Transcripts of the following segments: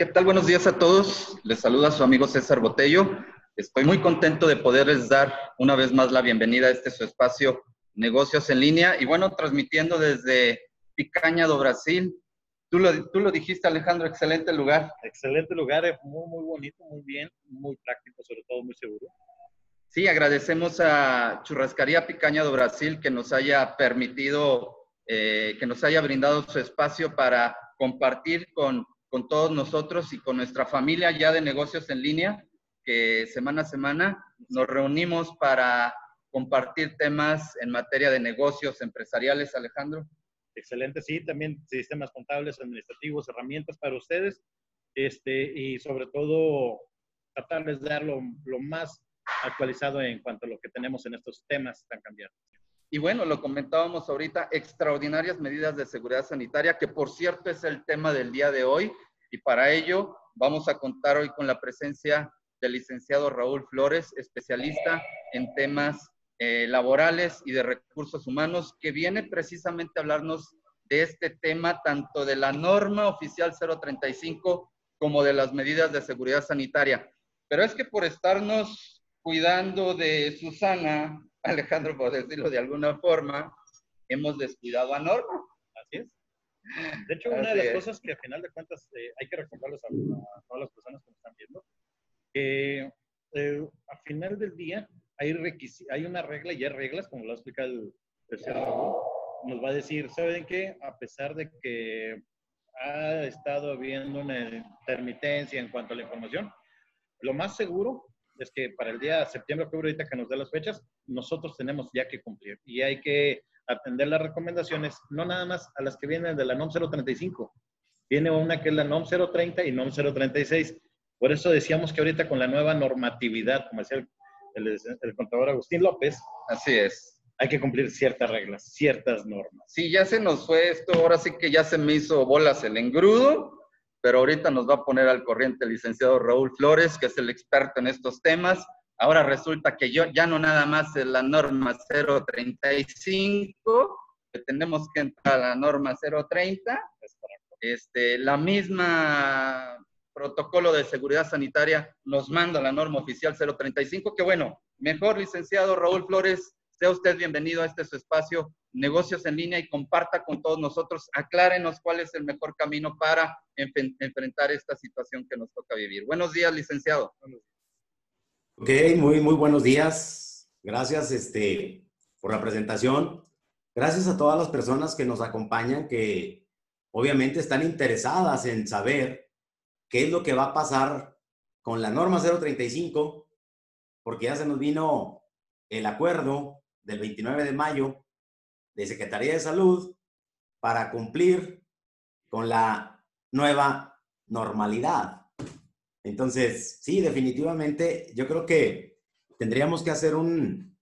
¿qué tal? Buenos días a todos. Les saluda su amigo César Botello. Estoy muy contento de poderles dar una vez más la bienvenida a este su espacio Negocios en línea y bueno, transmitiendo desde Picaña do Brasil. Tú lo, tú lo dijiste, Alejandro, excelente lugar. Excelente lugar, es muy, muy bonito, muy bien, muy práctico, sobre todo muy seguro. Sí, agradecemos a Churrascaría Picaña do Brasil que nos haya permitido, eh, que nos haya brindado su espacio para compartir con con todos nosotros y con nuestra familia ya de negocios en línea, que semana a semana nos reunimos para compartir temas en materia de negocios empresariales, Alejandro. Excelente, sí, también sistemas contables, administrativos, herramientas para ustedes, este, y sobre todo tratarles de dar lo, más actualizado en cuanto a lo que tenemos en estos temas tan cambiantes. Y bueno, lo comentábamos ahorita, extraordinarias medidas de seguridad sanitaria, que por cierto es el tema del día de hoy. Y para ello vamos a contar hoy con la presencia del licenciado Raúl Flores, especialista en temas eh, laborales y de recursos humanos, que viene precisamente a hablarnos de este tema, tanto de la norma oficial 035 como de las medidas de seguridad sanitaria. Pero es que por estarnos cuidando de Susana, Alejandro, por decirlo de alguna forma, hemos descuidado a Norma. Así es. De hecho, una de las cosas que al final de cuentas eh, hay que recordarles a, todas las personas que nos están viendo, que eh, al final del día hay, hay una regla y hay reglas, como lo explica el, el nos va a decir, ¿saben qué? A pesar de que ha estado habiendo una intermitencia en cuanto a la información, lo más seguro es que para el día septiembre, octubre, ahorita que nos dé las fechas, nosotros tenemos ya que cumplir y hay que atender las recomendaciones, no nada más a las que vienen de la NOM 035. Viene una que es la NOM 030 y NOM 036. Por eso decíamos que ahorita con la nueva normatividad, como decía el, el, contador Agustín López, así es. Hay que cumplir ciertas reglas, ciertas normas. Sí, ya se nos fue esto, ahora sí que ya se me hizo bolas el engrudo, pero ahorita nos va a poner al corriente el licenciado Raúl Flores, que es el experto en estos temas. Ahora resulta que yo ya no nada más es la norma 035, que tenemos que entrar a la norma 030. Este, la misma protocolo de seguridad sanitaria nos manda la norma oficial 035, que bueno, mejor licenciado Raúl Flores, sea usted bienvenido a este su espacio, negocios en línea y comparta con todos nosotros, aclárenos cuál es el mejor camino para enfrentar esta situación que nos toca vivir. Buenos días, licenciado. Ok, muy, muy buenos días. Gracias este, por la presentación. Gracias a todas las personas que nos acompañan, que obviamente están interesadas en saber qué es lo que va a pasar con la norma 035, porque ya se nos vino el acuerdo del 29 de mayo de Secretaría de Salud para cumplir con la nueva normalidad. Entonces, sí, definitivamente, yo creo que tendríamos que hacer un,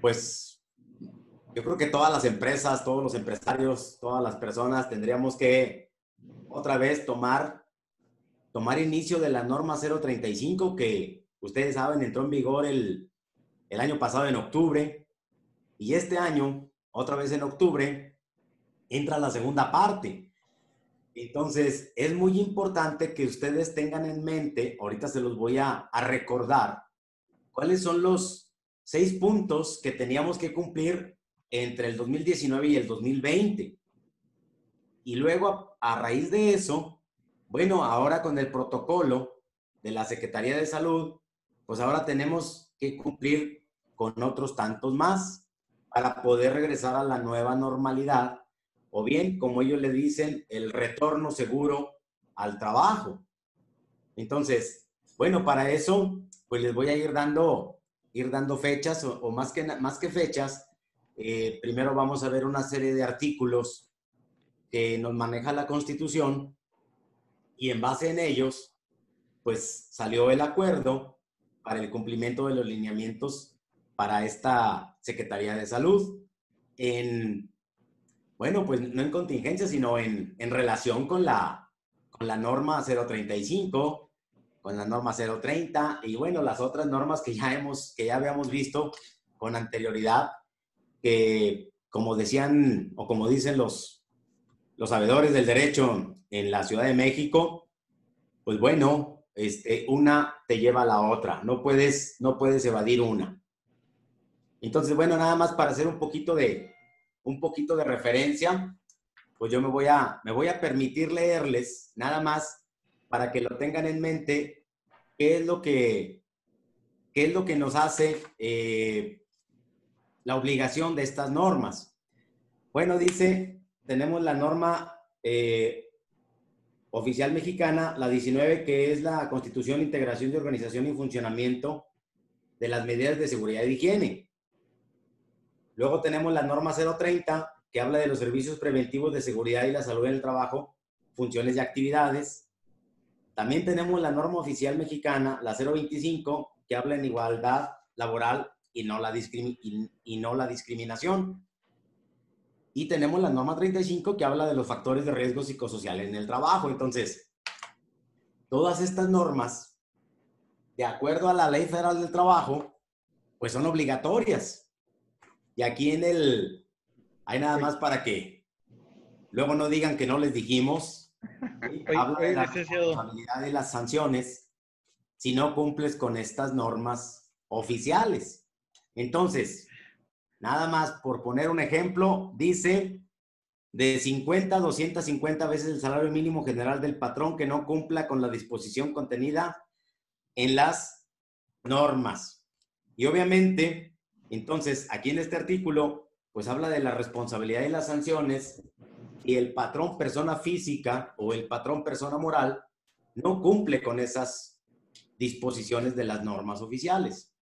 pues, yo creo que todas las empresas, todos los empresarios, todas las personas tendríamos que otra vez tomar, tomar inicio de la norma 035 que ustedes saben entró en vigor el, el año pasado en octubre y este año, otra vez en octubre, entra la segunda parte entonces, es muy importante que ustedes tengan en mente, ahorita se los voy a, recordar, cuáles son los seis puntos que teníamos que cumplir entre el 2019 y el 2020. Y luego, a, raíz de eso, bueno, ahora con el protocolo de la Secretaría de Salud, pues ahora tenemos que cumplir con otros tantos más para poder regresar a la nueva normalidad o bien, como ellos le dicen, el retorno seguro al trabajo. Entonces, bueno, para eso, pues les voy a ir dando, ir dando fechas o, más, que, más que fechas. Eh, primero vamos a ver una serie de artículos que nos maneja la Constitución y en base en ellos, pues salió el acuerdo para el cumplimiento de los lineamientos para esta Secretaría de Salud. En bueno, pues no en contingencia, sino en, relación con la, con la norma 035, con la norma 030 y bueno, las otras normas que ya, hemos, que ya habíamos visto con anterioridad, que como decían o como dicen los, los sabedores del derecho en la Ciudad de México, pues bueno, este, una te lleva a la otra, no puedes, no puedes evadir una. Entonces, bueno, nada más para hacer un poquito de, un poquito de referencia, pues yo me voy a, me voy a permitir leerles nada más para que lo tengan en mente qué es lo que, qué es lo que nos hace eh, la obligación de estas normas. Bueno, dice, tenemos la norma eh, oficial mexicana, la 19, que es la Constitución, Integración de Organización y Funcionamiento de las medidas de seguridad y higiene. Luego tenemos la norma 030, que habla de los servicios preventivos de seguridad y la salud en el trabajo, funciones y actividades. También tenemos la norma oficial mexicana, la 025, que habla en igualdad laboral y no la, y no la discriminación. Y tenemos la norma 35 que habla de los factores de riesgo psicosocial en el trabajo. Entonces, todas estas normas, de acuerdo a la Ley Federal del Trabajo, pues son obligatorias. Y aquí en el, hay nada más para que luego no digan que no les dijimos. habla de la responsabilidad de las sanciones si no cumples con estas normas oficiales. Entonces, Nada más por poner un ejemplo, dice de 50 a 250 veces el salario mínimo general del patrón que no cumpla con la disposición contenida en las normas. Y obviamente, entonces, aquí en este artículo, pues habla de la responsabilidad y las sanciones y el patrón persona física o el patrón persona moral no cumple con esas disposiciones de las normas oficiales.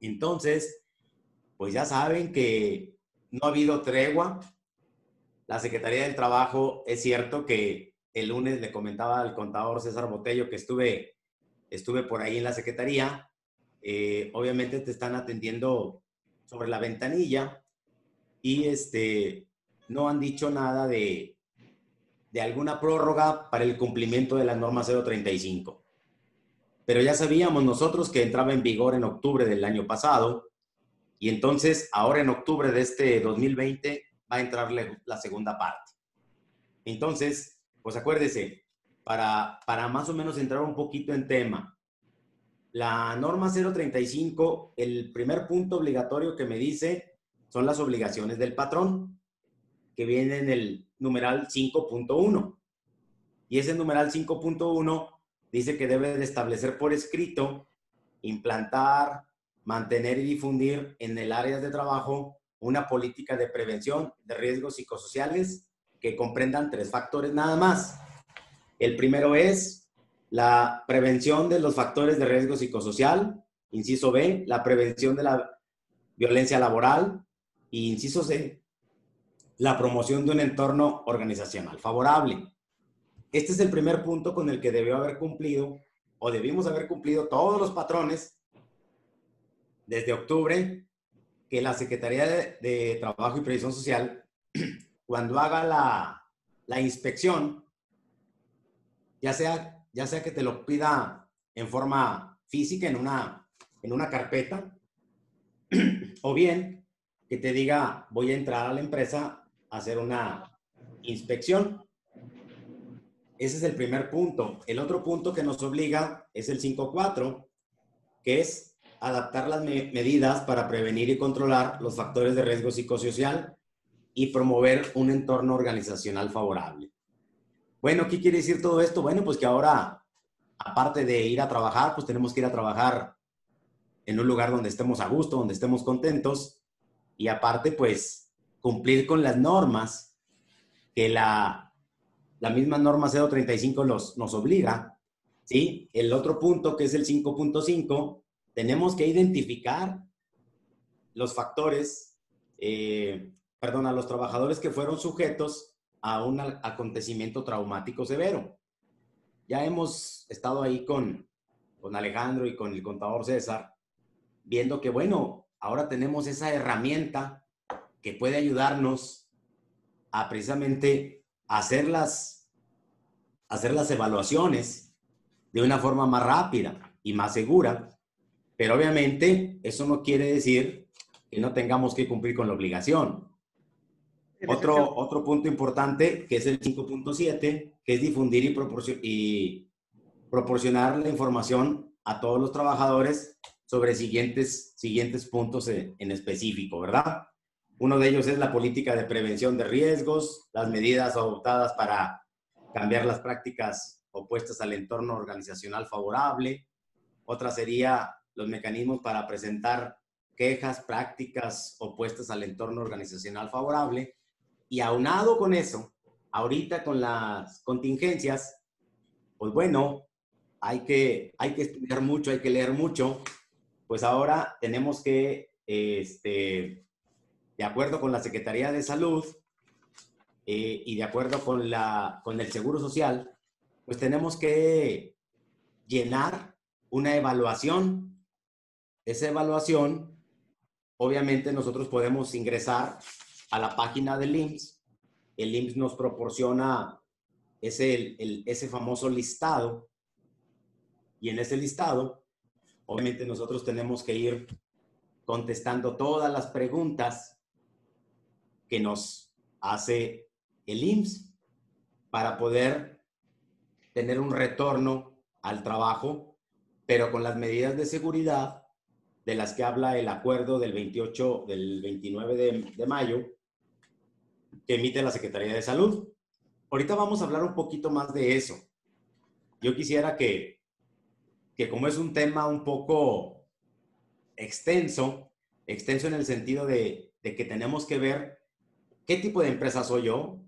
Entonces, pues ya saben que no ha habido tregua. La Secretaría del Trabajo, es cierto que el lunes le comentaba al contador César Botello que estuve, estuve por ahí en la Secretaría. Eh, obviamente te están atendiendo sobre la ventanilla y este, no han dicho nada de, de alguna prórroga para el cumplimiento de la norma 035. Pero ya sabíamos nosotros que entraba en vigor en octubre del año pasado y entonces, ahora en octubre de este 2020 va a entrar la segunda parte. Entonces, pues acuérdese, para, para más o menos entrar un poquito en tema, la norma 035, el primer punto obligatorio que me dice son las obligaciones del patrón, que viene en el numeral 5.1. Y ese numeral 5.1 dice que debe de establecer por escrito, implantar, mantener y difundir en el área de trabajo una política de prevención de riesgos psicosociales que comprendan tres factores nada más. El primero es la prevención de los factores de riesgo psicosocial, inciso B, la prevención de la violencia laboral y inciso C, la promoción de un entorno organizacional favorable. Este es el primer punto con el que debió haber cumplido o debimos haber cumplido todos los patrones desde octubre que la Secretaría de, Trabajo y Previsión Social, cuando haga la, la, inspección, ya sea, ya sea que te lo pida en forma física, en una, en una carpeta, o bien que te diga, voy a entrar a la empresa a hacer una inspección. Ese es el primer punto. El otro punto que nos obliga es el 5.4, que es adaptar las medidas para prevenir y controlar los factores de riesgo psicosocial y promover un entorno organizacional favorable. Bueno, ¿qué quiere decir todo esto? Bueno, pues que ahora, aparte de ir a trabajar, pues tenemos que ir a trabajar en un lugar donde estemos a gusto, donde estemos contentos y aparte, pues, cumplir con las normas que la, la misma norma 035 los, nos obliga. ¿sí? El otro punto, que es el 5.5, tenemos que identificar los factores, eh, perdón, a los trabajadores que fueron sujetos a un acontecimiento traumático severo. Ya hemos estado ahí con, con Alejandro y con el contador César, viendo que, bueno, ahora tenemos esa herramienta que puede ayudarnos a precisamente hacer las, hacer las evaluaciones de una forma más rápida y más segura pero obviamente eso no quiere decir que no tengamos que cumplir con la obligación. Otro, otro punto importante, que es el 5.7, que es difundir y, y proporcionar la información a todos los trabajadores sobre siguientes, siguientes puntos en, en específico, ¿verdad? Uno de ellos es la política de prevención de riesgos, las medidas adoptadas para cambiar las prácticas opuestas al entorno organizacional favorable. Otra sería los mecanismos para presentar quejas, prácticas opuestas al entorno organizacional favorable. Y aunado con eso, ahorita con las contingencias, pues bueno, hay que, hay que estudiar mucho, hay que leer mucho. Pues ahora tenemos que, este, de acuerdo con la Secretaría de Salud eh, y de acuerdo con, la, con el Seguro Social, pues tenemos que llenar una evaluación. Esa evaluación, obviamente nosotros podemos ingresar a la página del IMSS. El IMSS nos proporciona ese, ese famoso listado y en ese listado, obviamente nosotros tenemos que ir contestando todas las preguntas que nos hace el IMSS para poder tener un retorno al trabajo, pero con las medidas de seguridad de las que habla el acuerdo del 28, del 29 de, de mayo que emite la Secretaría de Salud. Ahorita vamos a hablar un poquito más de eso. Yo quisiera que, que como es un tema un poco extenso, extenso en el sentido de, de que tenemos que ver qué tipo de empresa soy yo,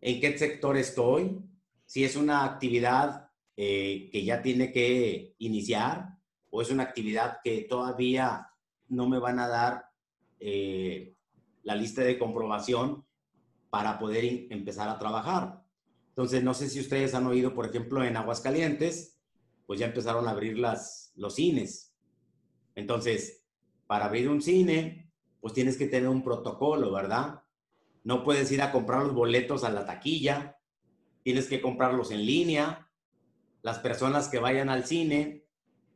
en qué sector estoy, si es una actividad eh, que ya tiene que iniciar o es una actividad que todavía no me van a dar eh, la lista de comprobación para poder empezar a trabajar. Entonces, no sé si ustedes han oído, por ejemplo, en Aguascalientes, pues ya empezaron a abrir las, los cines. Entonces, para abrir un cine, pues tienes que tener un protocolo, ¿verdad? No puedes ir a comprar los boletos a la taquilla, tienes que comprarlos en línea. Las personas que vayan al cine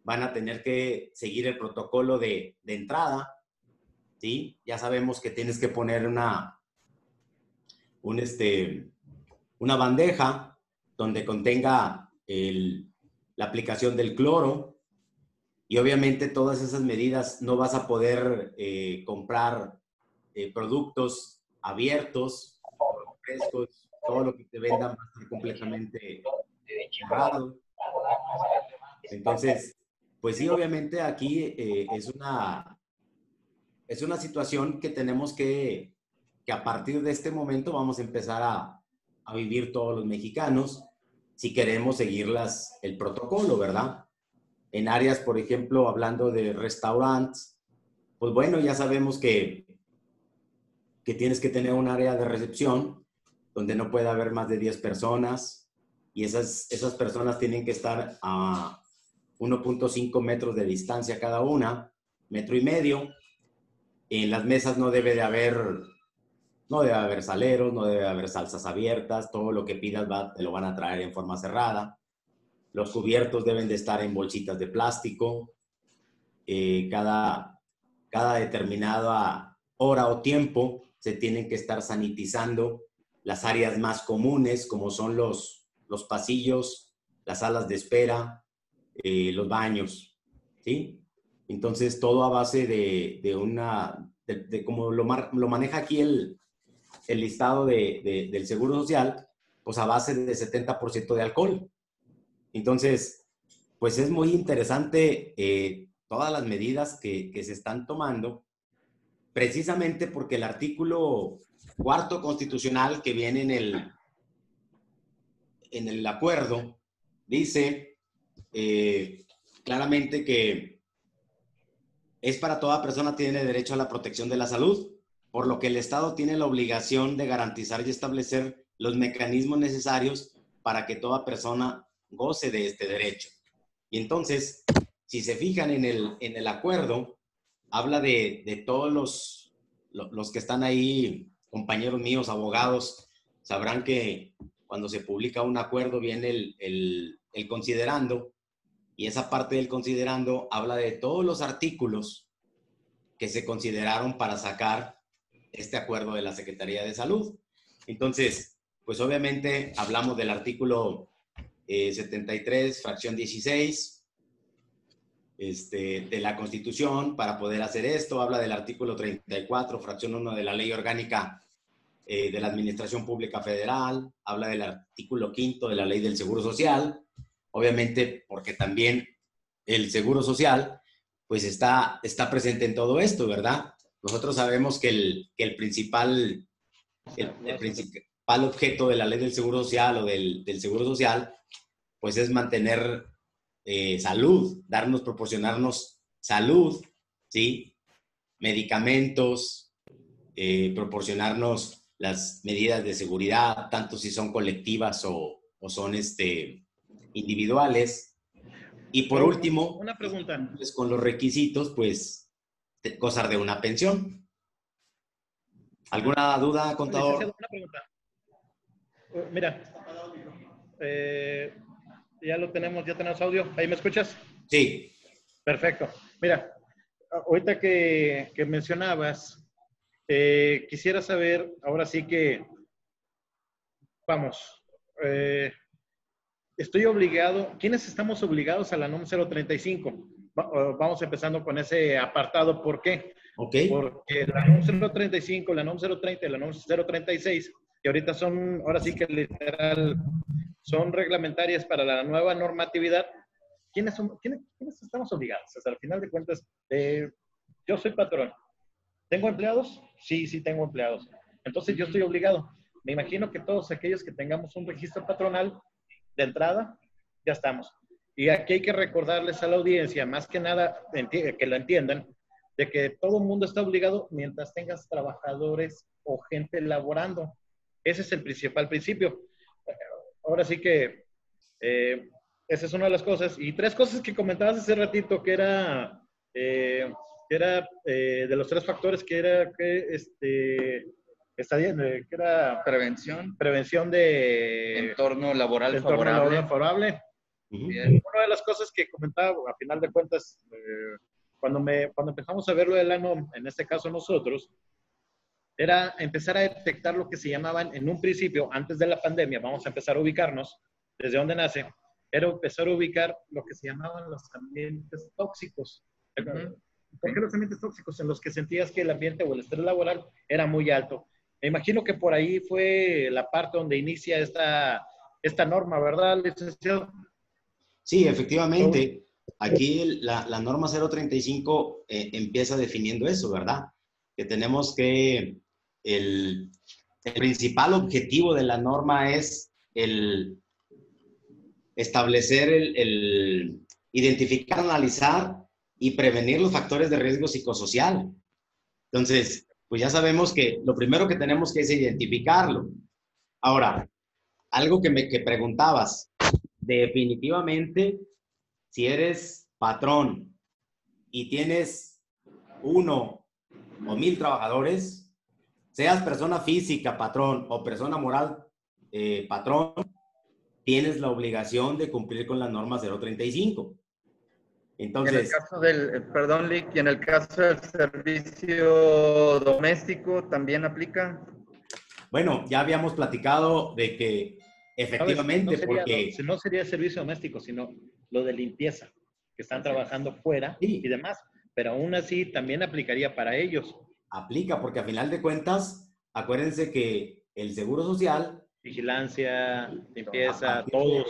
van a tener que seguir el protocolo de, entrada. ¿sí? Ya sabemos que tienes que poner una, un este, una bandeja donde contenga la aplicación del cloro y obviamente todas esas medidas no vas a poder eh, comprar eh, productos abiertos, frescos, todo lo que te vendan va a estar completamente cerrado. Entonces, pues sí, obviamente aquí eh, es, una, es una situación que tenemos que, que a partir de este momento vamos a empezar a, a vivir todos los mexicanos si queremos seguir las, el protocolo, ¿verdad? En áreas, por ejemplo, hablando de restaurantes, pues bueno, ya sabemos que que tienes que tener un área de recepción donde no puede haber más de 10 personas y esas, esas personas tienen que estar a 1.5 metros de distancia cada una, metro y medio. En las mesas no debe de haber, no debe haber saleros, no debe haber salsas abiertas, todo lo que pidas va, te lo van a traer en forma cerrada. Los cubiertos deben de estar en bolsitas de plástico. Eh, cada, cada determinada hora o tiempo se tienen que estar sanitizando las áreas más comunes, como son los, los pasillos, las salas de espera, eh, los baños, ¿sí? Entonces, todo a base de, de una, como lo, lo, maneja aquí el, el listado de, del Seguro Social, pues a base de 70% de alcohol. Entonces, pues es muy interesante eh, todas las medidas que, se están tomando precisamente porque el artículo cuarto constitucional que viene en el, en el acuerdo dice eh, claramente que es para toda persona tiene derecho a la protección de la salud, por lo que el Estado tiene la obligación de garantizar y establecer los mecanismos necesarios para que toda persona goce de este derecho. Y entonces, si se fijan en el, en el acuerdo, habla de, de todos los, los que están ahí, compañeros míos, abogados, sabrán que cuando se publica un acuerdo viene el, el, el considerando y esa parte del considerando habla de todos los artículos que se consideraron para sacar este acuerdo de la Secretaría de Salud. Entonces, pues obviamente hablamos del artículo 73, eh, fracción 16 este, de la Constitución para poder hacer esto. Habla del artículo 34, fracción 1 de la Ley Orgánica eh, de la Administración Pública Federal. Habla del artículo 5 de la Ley del Seguro Social. Obviamente, porque también el Seguro Social, pues está, está presente en todo esto, ¿verdad? Nosotros sabemos que el, que el principal, el, principal objeto de la ley del Seguro Social o del, del Seguro Social pues es mantener eh, salud, darnos, proporcionarnos salud, ¿sí? Medicamentos, eh, proporcionarnos las medidas de seguridad, tanto si son colectivas o, o son este, individuales. Y por último, una pregunta. Pues con los requisitos, pues, gozar de una pensión. ¿Alguna duda, contador? Una pregunta. Uh, mira, eh, ya lo tenemos, ya tenemos audio. ¿Ahí me escuchas? Sí. Perfecto. Mira, ahorita que, que mencionabas, eh, quisiera saber, ahora sí que, vamos, eh, estoy obligado, ¿quiénes estamos obligados a la NOM 035? Vamos empezando con ese apartado, ¿por qué? Okay. Porque la NOM 035, la NOM 030 y la NOM 036, que ahorita son, ahora sí que literal, son reglamentarias para la nueva normatividad, ¿quiénes, son, quiénes, estamos obligados? Hasta el final de cuentas, eh, yo soy patrón. ¿Tengo empleados? Sí, sí tengo empleados. Entonces yo estoy obligado. Me imagino que todos aquellos que tengamos un registro patronal de entrada, ya estamos. Y aquí hay que recordarles a la audiencia, más que nada, que lo entiendan, de que todo el mundo está obligado mientras tengas trabajadores o gente laborando. Ese es el principal principio ahora sí que eh, esa es una de las cosas. Y tres cosas que comentabas hace ratito, que era, eh, que era eh, de los tres factores, que era que este, está bien, que era prevención. Prevención de entorno laboral entorno favorable. Laboral favorable. Una de las cosas que comentaba, a final de cuentas, cuando, me, cuando empezamos a ver lo del ano, en este caso nosotros, era empezar a detectar lo que se llamaban en un principio, antes de la pandemia, vamos a empezar a ubicarnos desde dónde nace, era empezar a ubicar lo que se llamaban los ambientes tóxicos. ¿Por qué los ambientes tóxicos? En los que sentías que el ambiente o el estrés laboral era muy alto. Me imagino que por ahí fue la parte donde inicia esta, esta norma, ¿verdad, licenciado? Sí, efectivamente. Aquí la, la norma 035 eh, empieza definiendo eso, ¿verdad? Que tenemos que el, principal objetivo de la norma es el establecer, el, identificar, analizar y prevenir los factores de riesgo psicosocial. Entonces, pues ya sabemos que lo primero que tenemos que es identificarlo. Ahora, algo que me que preguntabas, definitivamente, si eres patrón y tienes uno o mil trabajadores, Seas persona física, patrón, o persona moral, eh, patrón, tienes la obligación de cumplir con la norma 035. Entonces, en el caso del, eh, perdón, Lick, y en el caso del servicio doméstico también aplica. Bueno, ya habíamos platicado de que efectivamente, porque... No, sería servicio doméstico, sino lo de limpieza, que están trabajando fuera y demás, pero aún así también aplicaría para ellos aplica, porque a final de cuentas, acuérdense que el Seguro Social... Vigilancia, limpieza, todos.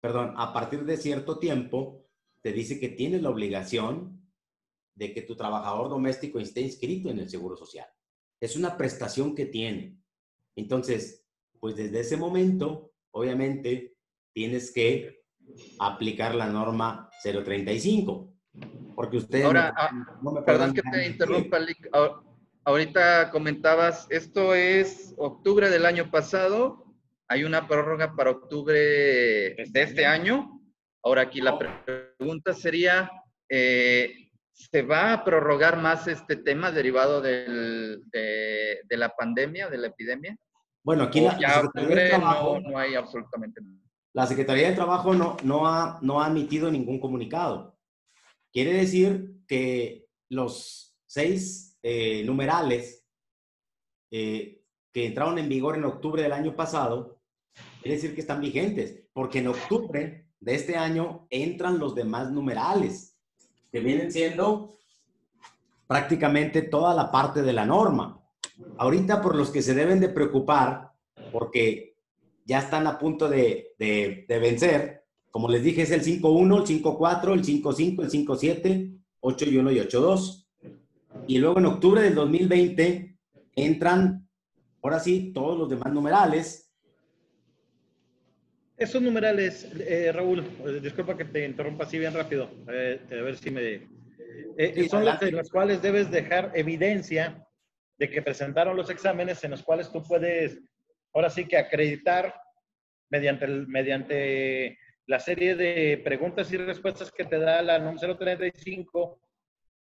perdón, a partir de cierto tiempo, te dice que tienes la obligación de que tu trabajador doméstico esté inscrito en el Seguro Social. Es una prestación que tiene. Entonces, pues desde ese momento, obviamente, tienes que aplicar la norma 035. Porque usted... Ahora, ah, perdón que te interrumpa, Ahorita comentabas, esto es octubre del año pasado. Hay una prórroga para octubre de este año. Ahora aquí la pregunta sería, eh, ¿se va a prorrogar más este tema derivado de, la pandemia, de la epidemia? Bueno, aquí la, ya octubre no, no, hay absolutamente nada. La Secretaría de Trabajo no, no, ha, no ha emitido ningún comunicado. Quiere decir que los seis eh, numerales eh, que entraron en vigor en octubre del año pasado, quiere decir que están vigentes, porque en octubre de este año entran los demás numerales, que vienen siendo prácticamente toda la parte de la norma. Ahorita por los que se deben de preocupar, porque ya están a punto de, de, de vencer, como les dije, es el 5.1, el 5.4, el 5.5, el 5.7, 8 y 1 y 8.2. Y luego en octubre del 2020 entran, ahora sí, todos los demás numerales. Esos numerales, eh, Raúl, eh, disculpa que te interrumpa así bien rápido, eh, a ver si me... son los en los cuales debes dejar evidencia de que presentaron los exámenes en los cuales tú puedes, ahora sí que acreditar mediante, mediante la serie de preguntas y respuestas que te da la NOM 035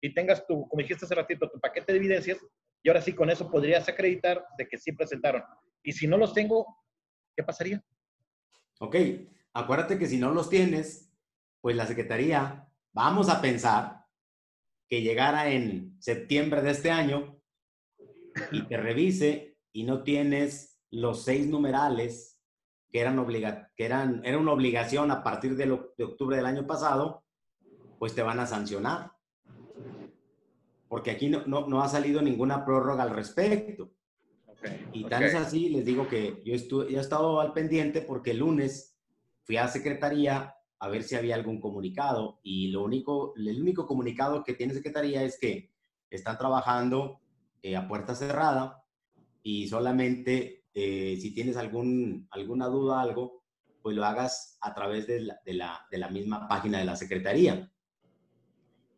y tengas tu, como dijiste hace ratito, tu paquete de evidencias y ahora sí con eso podrías acreditar de que sí presentaron. Y si no los tengo, ¿qué pasaría? Ok, acuérdate que si no los tienes, pues la Secretaría, vamos a pensar que llegara en septiembre de este año y te revise y no tienes los seis numerales que eran, obliga que eran era una obligación a partir de, de octubre del año pasado, pues te van a sancionar porque aquí no, no, ha salido ninguna prórroga al respecto. y tal es así, les digo que yo, estuve, he estado al pendiente porque el lunes fui a Secretaría a ver si había algún comunicado y lo único, el único comunicado que tiene Secretaría es que están trabajando eh, a puerta cerrada y solamente eh, si tienes algún, alguna duda, algo, pues lo hagas a través de la, de la, de la misma página de la Secretaría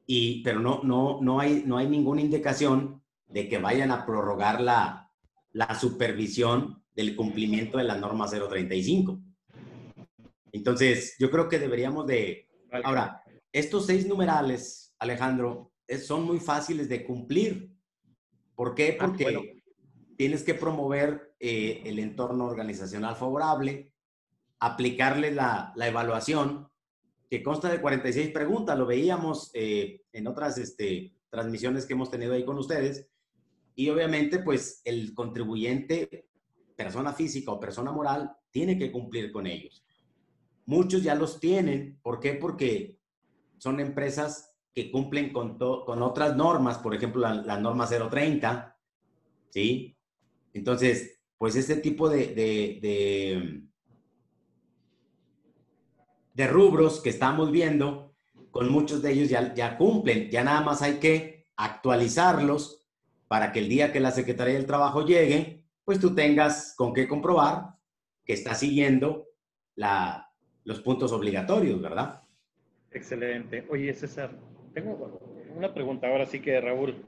y, pero no, no, no, hay, no hay ninguna indicación de que vayan a prorrogar la, la supervisión del cumplimiento de la norma 035. Entonces, yo creo que deberíamos de... Ahora, estos seis numerales, Alejandro, son muy fáciles de cumplir. ¿Por qué? Ah, Porque tienes que promover eh, el entorno organizacional favorable, aplicarle la, la evaluación que consta de 46 preguntas. Lo veíamos eh, en otras este, transmisiones que hemos tenido ahí con ustedes. Y obviamente, pues el contribuyente, persona física o persona moral, tiene que cumplir con ellos. Muchos ya los tienen. ¿Por qué? Porque son empresas que cumplen con, con otras normas, por ejemplo, la, norma 030, ¿sí? Entonces, pues este tipo de, de de rubros que estamos viendo, con muchos de ellos ya, ya cumplen, ya nada más hay que actualizarlos para que el día que la Secretaría del Trabajo llegue, pues tú tengas con qué comprobar que está siguiendo la, los puntos obligatorios, ¿verdad? Excelente. Oye, César, tengo una pregunta ahora sí que, Raúl,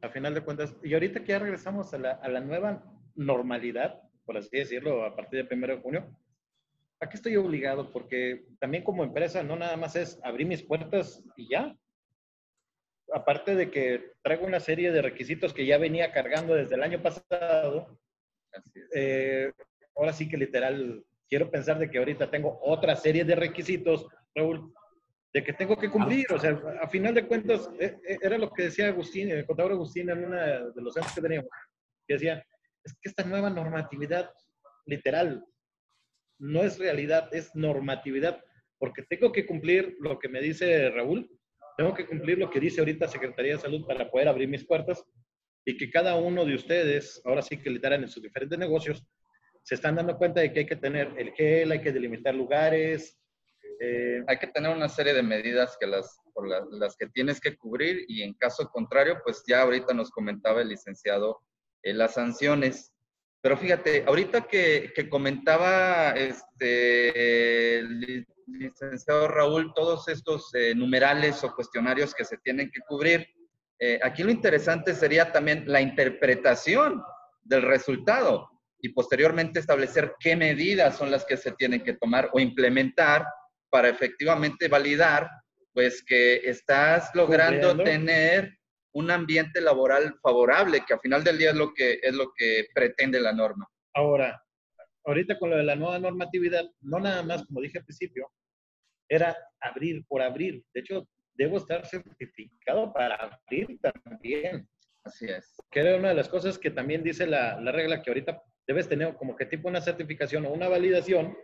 a final de cuentas, y ahorita que ya regresamos a la, a la nueva normalidad, por así decirlo, a partir del 1 de junio, ¿a qué estoy obligado? Porque también como empresa no nada más es abrir mis puertas y ya. Aparte de que traigo una serie de requisitos que ya venía cargando desde el año pasado, eh, ahora sí que literal, quiero pensar de que ahorita tengo otra serie de requisitos, Raúl, de que tengo que cumplir. O sea, a final de cuentas, eh, eh, era lo que decía Agustín, el contador Agustín en uno de los años que teníamos, que decía, es que esta nueva normatividad, literal, no es realidad, es normatividad, porque tengo que cumplir lo que me dice Raúl, tengo que cumplir lo que dice ahorita Secretaría de Salud para poder abrir mis puertas y que cada uno de ustedes, ahora sí que literal en sus diferentes negocios, se están dando cuenta de que hay que tener el gel, hay que delimitar lugares. Eh, hay que tener una serie de medidas que las, por las, que tienes que cubrir y en caso contrario, pues ya ahorita nos comentaba el licenciado eh, las sanciones. Pero fíjate, ahorita que, comentaba este, el licenciado Raúl todos estos eh, numerales o cuestionarios que se tienen que cubrir, eh, aquí lo interesante sería también la interpretación del resultado y posteriormente establecer qué medidas son las que se tienen que tomar o implementar para efectivamente validar pues que estás logrando tener un ambiente laboral favorable, que al final del día es lo que, es lo que pretende la norma. Ahora, ahorita con lo de la nueva normatividad, no nada más, como dije al principio, era abrir por abrir. De hecho, debo estar certificado para abrir también. Así es. Que era una de las cosas que también dice la, la regla que ahorita debes tener como que tipo una certificación o una validación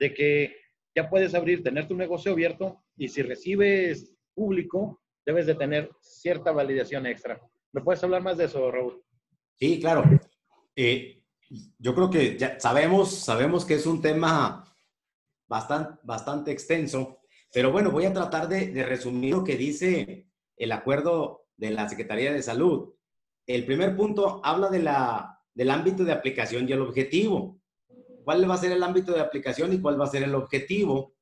de que ya puedes abrir, tener tu negocio abierto y si recibes público, debes de tener cierta validación extra. ¿Me puedes hablar más de eso, Raúl? Sí, claro. Eh, yo creo que ya sabemos, sabemos que es un tema bastante, bastante extenso, pero bueno, voy a tratar de, de resumir lo que dice el acuerdo de la Secretaría de Salud. El primer punto habla de la, del ámbito de aplicación y el objetivo. ¿Cuál va a ser el ámbito de aplicación y cuál va a ser el objetivo?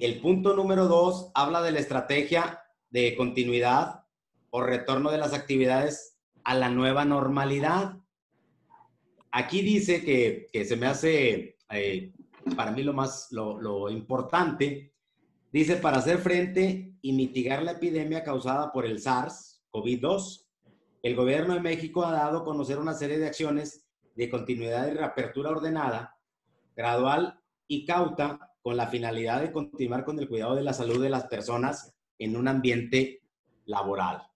El punto número dos habla de la estrategia de continuidad o retorno de las actividades a la nueva normalidad. Aquí dice que, que se me hace, eh, para mí lo más, lo, lo importante, dice para hacer frente y mitigar la epidemia causada por el SARS-CoV-2, el gobierno de México ha dado a conocer una serie de acciones de continuidad y reapertura ordenada, gradual y cauta con la finalidad de continuar con el cuidado de la salud de las personas en un ambiente laboral.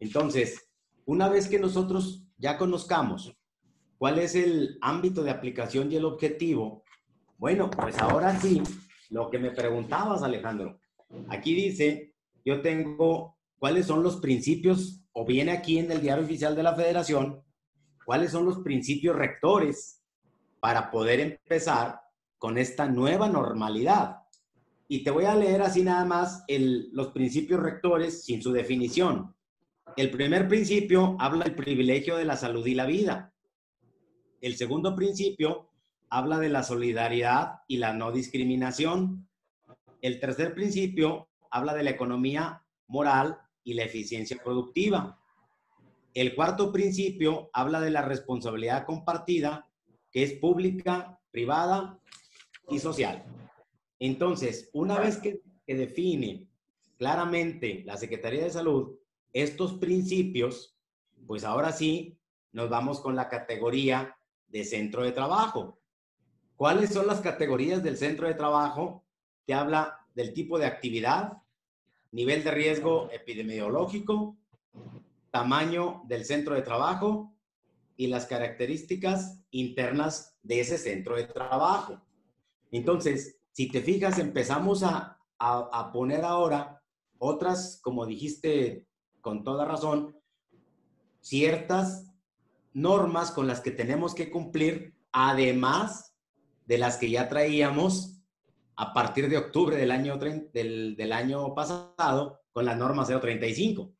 Entonces, una vez que nosotros ya conozcamos cuál es el ámbito de aplicación y el objetivo, bueno, pues ahora sí, lo que me preguntabas, Alejandro, aquí dice, yo tengo cuáles son los principios, o viene aquí en el diario oficial de la federación, cuáles son los principios rectores para poder empezar con esta nueva normalidad. Y te voy a leer así nada más los principios rectores sin su definición. El primer principio habla del privilegio de la salud y la vida. El segundo principio habla de la solidaridad y la no discriminación. El tercer principio habla de la economía moral y la eficiencia productiva. El cuarto principio habla de la responsabilidad compartida, que es pública, privada y social. Entonces, una vez que, define claramente la Secretaría de Salud estos principios, pues ahora sí nos vamos con la categoría de centro de trabajo. ¿Cuáles son las categorías del centro de trabajo? Te habla del tipo de actividad, nivel de riesgo epidemiológico, tamaño del centro de trabajo y las características internas de ese centro de trabajo. Entonces, si te fijas, empezamos a, poner ahora otras, como dijiste con toda razón, ciertas normas con las que tenemos que cumplir, además de las que ya traíamos a partir de octubre del año, del, del año pasado con la norma 035.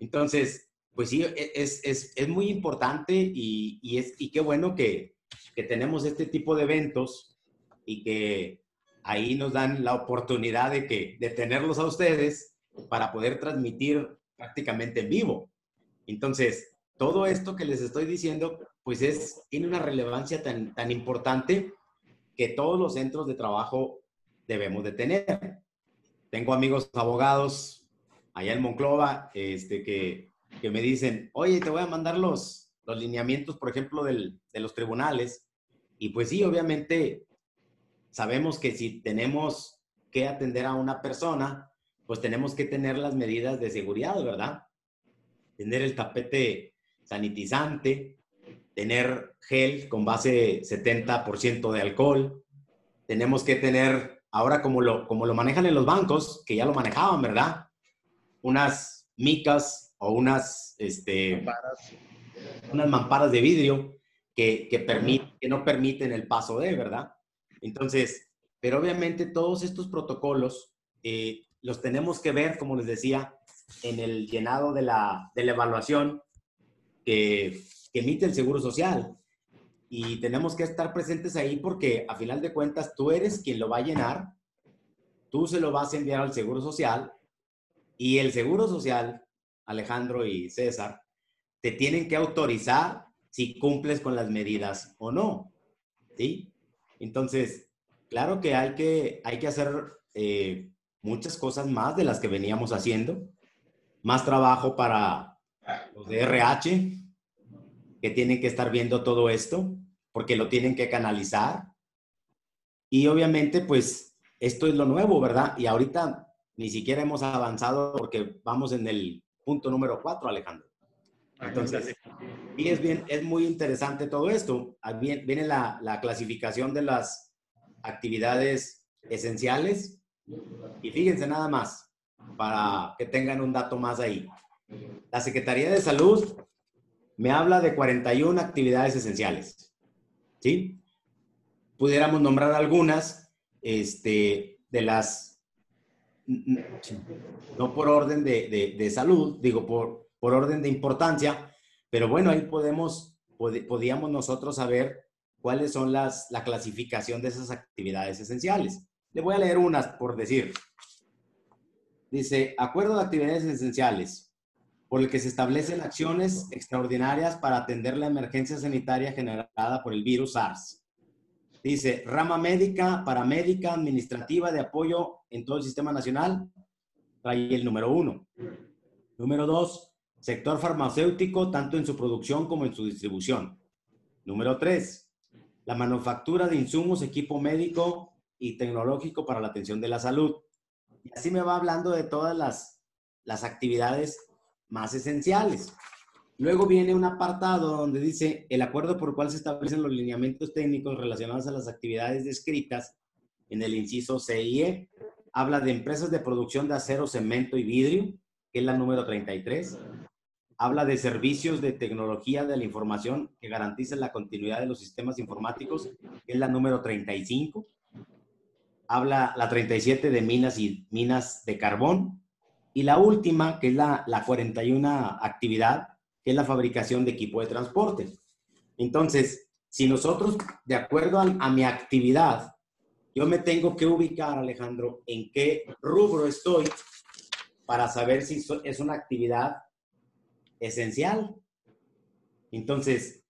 Entonces, pues sí, e, es, es, es muy importante y, y, es, y qué bueno que, que tenemos este tipo de eventos y que ahí nos dan la oportunidad de, que, de tenerlos a ustedes para poder transmitir prácticamente en vivo. Entonces, todo esto que les estoy diciendo, pues es, tiene una relevancia tan, tan importante que todos los centros de trabajo debemos de tener. Tengo amigos abogados allá en Monclova este, que, que me dicen, oye, te voy a mandar los, los lineamientos, por ejemplo, del, de los tribunales. Y pues sí, obviamente sabemos que si tenemos que atender a una persona, pues tenemos que tener las medidas de seguridad, ¿verdad? Tener el tapete sanitizante, tener gel con base 70% de alcohol, tenemos que tener ahora como lo, como lo manejan en los bancos, que ya lo manejaban, ¿verdad? Unas micas o unas, este, mamparas. unas mamparas de vidrio que, que, que no permiten el paso de, ¿verdad? Entonces, pero obviamente todos estos protocolos eh, los tenemos que ver, como les decía, en el llenado de la, de la evaluación que, que emite el Seguro Social y tenemos que estar presentes ahí porque a final de cuentas tú eres quien lo va a llenar, tú se lo vas a enviar al Seguro Social y el Seguro Social, Alejandro y César, te tienen que autorizar si cumples con las medidas o no. ¿Sí? Entonces, claro que hay que, hay que hacer eh, muchas cosas más de las que veníamos haciendo. Más trabajo para los de RH, que tienen que estar viendo todo esto, porque lo tienen que canalizar. Y obviamente, pues, esto es lo nuevo, ¿verdad? Y ahorita ni siquiera hemos avanzado porque vamos en el punto número cuatro, Alejandro. Entonces, y es, bien, es muy interesante todo esto. Ah, viene la, la clasificación de las actividades esenciales y fíjense nada más, para que tengan un dato más ahí. La Secretaría de Salud me habla de 41 actividades esenciales. ¿Sí? Pudiéramos nombrar algunas este, de las, no por orden de, de, salud, digo, por, por orden de importancia, pero bueno, ahí podemos, podíamos nosotros saber cuáles son las, la clasificación de esas actividades esenciales. Le voy a leer unas por decir. Dice, acuerdo de actividades esenciales, por el que se establecen acciones extraordinarias para atender la emergencia sanitaria generada por el virus SARS. Dice, rama médica, paramédica, administrativa de apoyo en todo el sistema nacional. Trae el número uno. Número dos, sector farmacéutico, tanto en su producción como en su distribución. Número tres, la manufactura de insumos, equipo médico y tecnológico para la atención de la salud. Y así me va hablando de todas las, las actividades más esenciales. Luego viene un apartado donde dice el acuerdo por el cual se establecen los lineamientos técnicos relacionados a las actividades descritas en el inciso CIE. Habla de empresas de producción de acero, cemento y vidrio, que es la número 33. Habla de servicios de tecnología de la información que garantizan la continuidad de los sistemas informáticos, que es la número 35 habla la 37 de minas y minas de carbón. Y la última, que es la, la 41 actividad, que es la fabricación de equipo de transporte. Entonces, si nosotros, de acuerdo a, mi actividad, yo me tengo que ubicar, Alejandro, en qué rubro estoy para saber si es una actividad esencial. Entonces,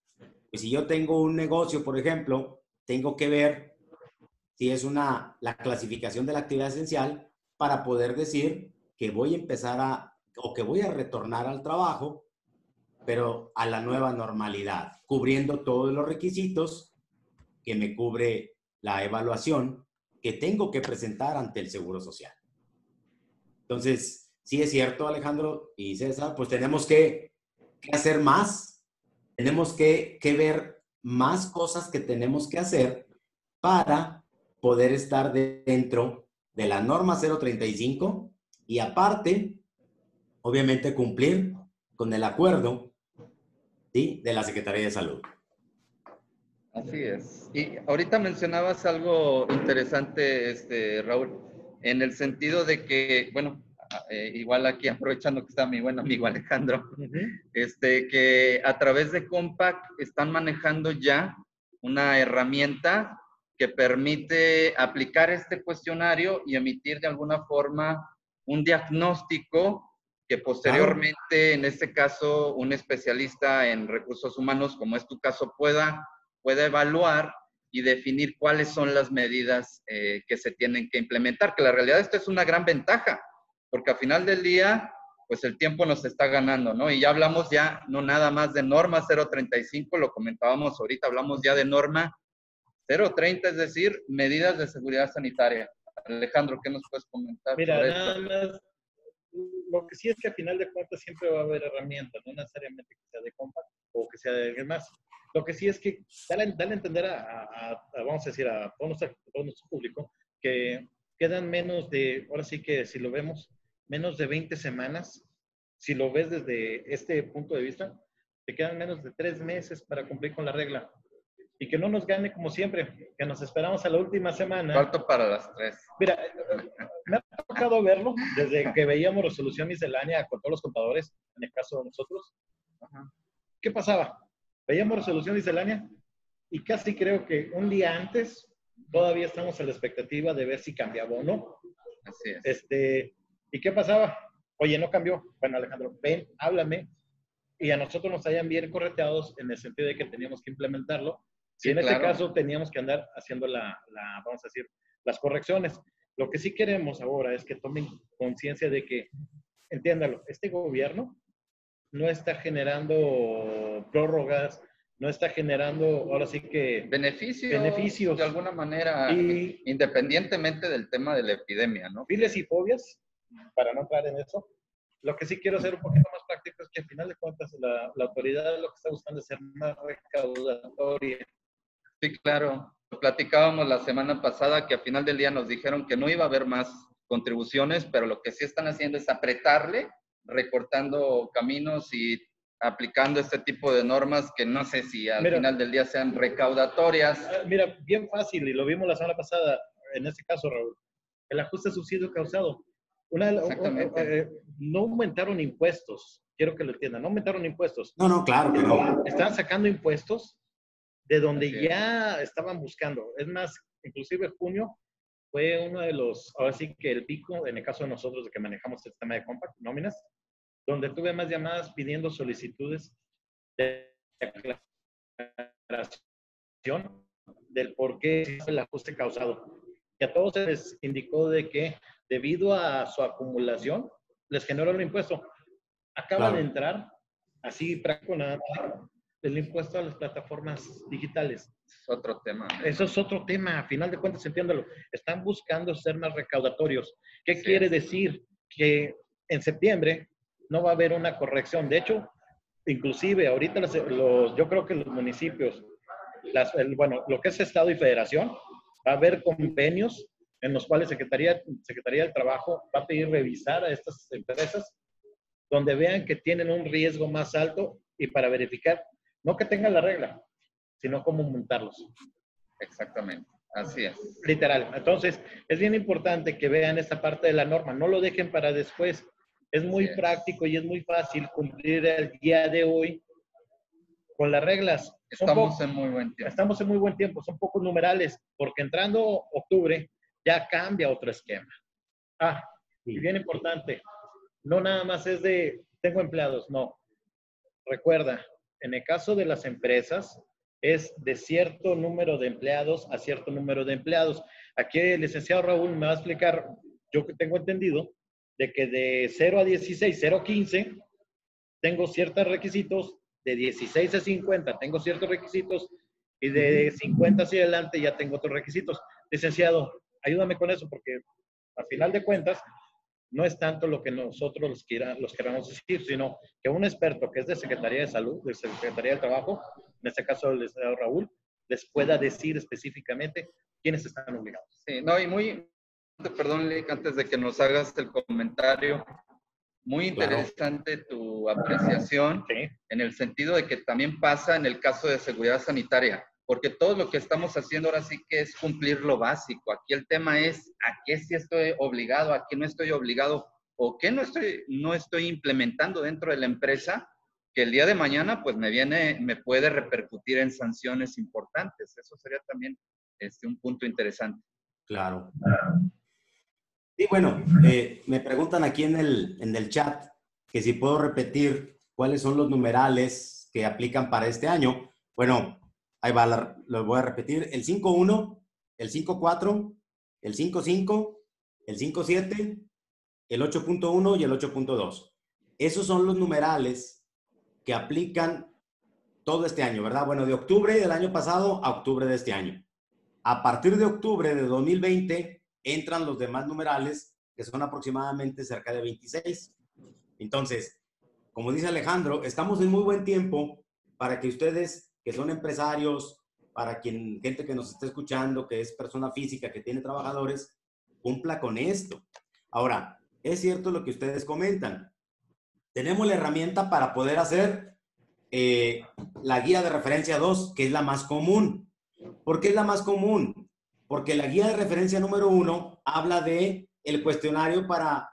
pues si yo tengo un negocio, por ejemplo, tengo que ver si es una, la clasificación de la actividad esencial para poder decir que voy a empezar a, o que voy a retornar al trabajo, pero a la nueva normalidad, cubriendo todos los requisitos que me cubre la evaluación que tengo que presentar ante el Seguro Social. Entonces, sí es cierto, Alejandro y César, pues tenemos que, que hacer más, tenemos que, que ver más cosas que tenemos que hacer para poder estar dentro de la norma 035 y aparte, obviamente, cumplir con el acuerdo ¿sí? de la Secretaría de Salud. Así es. Y ahorita mencionabas algo interesante, este, Raúl, en el sentido de que, bueno, eh, igual aquí aprovechando que está mi buen amigo Alejandro, este, que a través de Compact están manejando ya una herramienta que permite aplicar este cuestionario y emitir de alguna forma un diagnóstico que posteriormente, en este caso, un especialista en recursos humanos, como es tu caso, pueda, pueda evaluar y definir cuáles son las medidas eh, que se tienen que implementar. Que la realidad esto es una gran ventaja, porque al final del día, pues el tiempo nos está ganando, ¿no? Y ya hablamos ya no nada más de norma 035, lo comentábamos ahorita, hablamos ya de norma 030, es decir, medidas de seguridad sanitaria. Alejandro, ¿qué nos puedes comentar? Mira, nada más, lo que sí es que a final de cuentas siempre va a haber herramientas, no necesariamente que sea de Compact o que sea de alguien más. Lo que sí es que dale, a entender a, vamos a decir, a todo nuestro, nuestro público que quedan menos de, ahora sí que si lo vemos, menos de 20 semanas. Si lo ves desde este punto de vista, te quedan menos de tres meses para cumplir con la regla y que no nos gane como siempre, que nos esperamos a la última semana. Cuarto para las tres. Mira, me ha tocado verlo desde que veíamos resolución miscelánea con todos los contadores, en el caso de nosotros. ¿Qué pasaba? Veíamos resolución miscelánea y casi creo que un día antes todavía estamos a la expectativa de ver si cambiaba o no. Así es. Este, ¿Y qué pasaba? Oye, no cambió. Bueno, Alejandro, ven, háblame. Y a nosotros nos hayan bien correteados en el sentido de que teníamos que implementarlo Sí, en este caso teníamos que andar haciendo la, vamos a decir, las correcciones. Lo que sí queremos ahora es que tomen conciencia de que, entiéndalo, este gobierno no está generando prórrogas, no está generando, ahora sí que... Beneficios. Beneficios. De alguna manera, independientemente del tema de la epidemia, ¿no? Files y fobias, para no entrar en eso, Lo que sí quiero hacer un poquito más práctico es que al final de cuentas la, la autoridad lo que está buscando es ser más recaudatoria. Sí, claro. Platicábamos la semana pasada que al final del día nos dijeron que no iba a haber más contribuciones, pero lo que sí están haciendo es apretarle, recortando caminos y aplicando este tipo de normas que no sé si al final del día sean recaudatorias. Ah, mira, bien fácil, y lo vimos la semana pasada, en este caso, Raúl, el ajuste subsidio causado. Una, eh, eh, no aumentaron impuestos, quiero que lo entiendan, no aumentaron impuestos. No, no, claro que no. Están sacando impuestos de donde ya estaban buscando. Es más, inclusive junio fue uno de los, ahora sí que el pico, en el caso de nosotros de que manejamos el sistema de compact, nóminas, donde tuve más llamadas pidiendo solicitudes de aclaración del por qué el ajuste causado. Y a todos se les indicó de que debido a su acumulación les generó el impuesto. Acaba de entrar, así práctico nada el impuesto a las plataformas digitales. Es otro tema. Eso es otro tema, a final de cuentas, entiéndalo. Están buscando ser más recaudatorios. ¿Qué quiere decir? Que en septiembre no va a haber una corrección. De hecho, inclusive ahorita los, yo creo que los municipios, las, bueno, lo que es Estado y Federación, va a haber convenios en los cuales Secretaría, Secretaría del Trabajo va a pedir revisar a estas empresas donde vean que tienen un riesgo más alto y para verificar, no que tengan la regla, sino cómo montarlos. Exactamente, así es. Literal. Entonces, es bien importante que vean esta parte de la norma, no lo dejen para después. Es muy práctico y es muy fácil cumplir el día de hoy con las reglas. Estamos en muy buen tiempo. Estamos en muy buen tiempo, son pocos numerales, porque entrando octubre ya cambia otro esquema. Ah, y bien importante, no nada más es de tengo empleados, no. Recuerda, en el caso de las empresas, es de cierto número de empleados a cierto número de empleados. Aquí el licenciado Raúl me va a explicar, yo que tengo entendido, de que de 0 a 16, 0 a 15, tengo ciertos requisitos, de 16 a 50 tengo ciertos requisitos y de 50 hacia adelante ya tengo otros requisitos. Licenciado, ayúdame con eso porque al final de cuentas no es tanto lo que nosotros los, los queramos decir, sino que un experto que es de Secretaría de Salud, de Secretaría de Trabajo, en este caso el Raúl, les pueda decir específicamente quiénes están obligados. Sí, no, y muy, perdón, Lick, antes de que nos hagas el comentario, muy interesante tu apreciación en el sentido de que también pasa en el caso de seguridad sanitaria, porque todo lo que estamos haciendo ahora sí que es cumplir lo básico. Aquí el tema es a qué sí estoy obligado, a qué no estoy obligado o qué no estoy, no estoy implementando dentro de la empresa que el día de mañana pues me viene, me puede repercutir en sanciones importantes. Eso sería también este, un punto interesante. Claro. Y bueno, eh, me preguntan aquí en el, en el chat que si puedo repetir cuáles son los numerales que aplican para este año. Bueno, ahí va, lo voy a repetir. El 5.1, el 5.4, el 5.5, el 5.7, el 8.1 y el 8.2. Esos son los numerales que aplican todo este año, ¿verdad? Bueno, de octubre del año pasado a octubre de este año. A partir de octubre de 2020 entran los demás numerales, que son aproximadamente cerca de 26. Entonces, como dice Alejandro, estamos en muy buen tiempo para que ustedes, que son empresarios, para quien, gente que nos está escuchando, que es persona física, que tiene trabajadores, cumpla con esto. Ahora, es cierto lo que ustedes comentan. Tenemos la herramienta para poder hacer eh, la guía de referencia 2, que es la más común. ¿Por qué es la más común? porque la guía de referencia número uno habla de el cuestionario para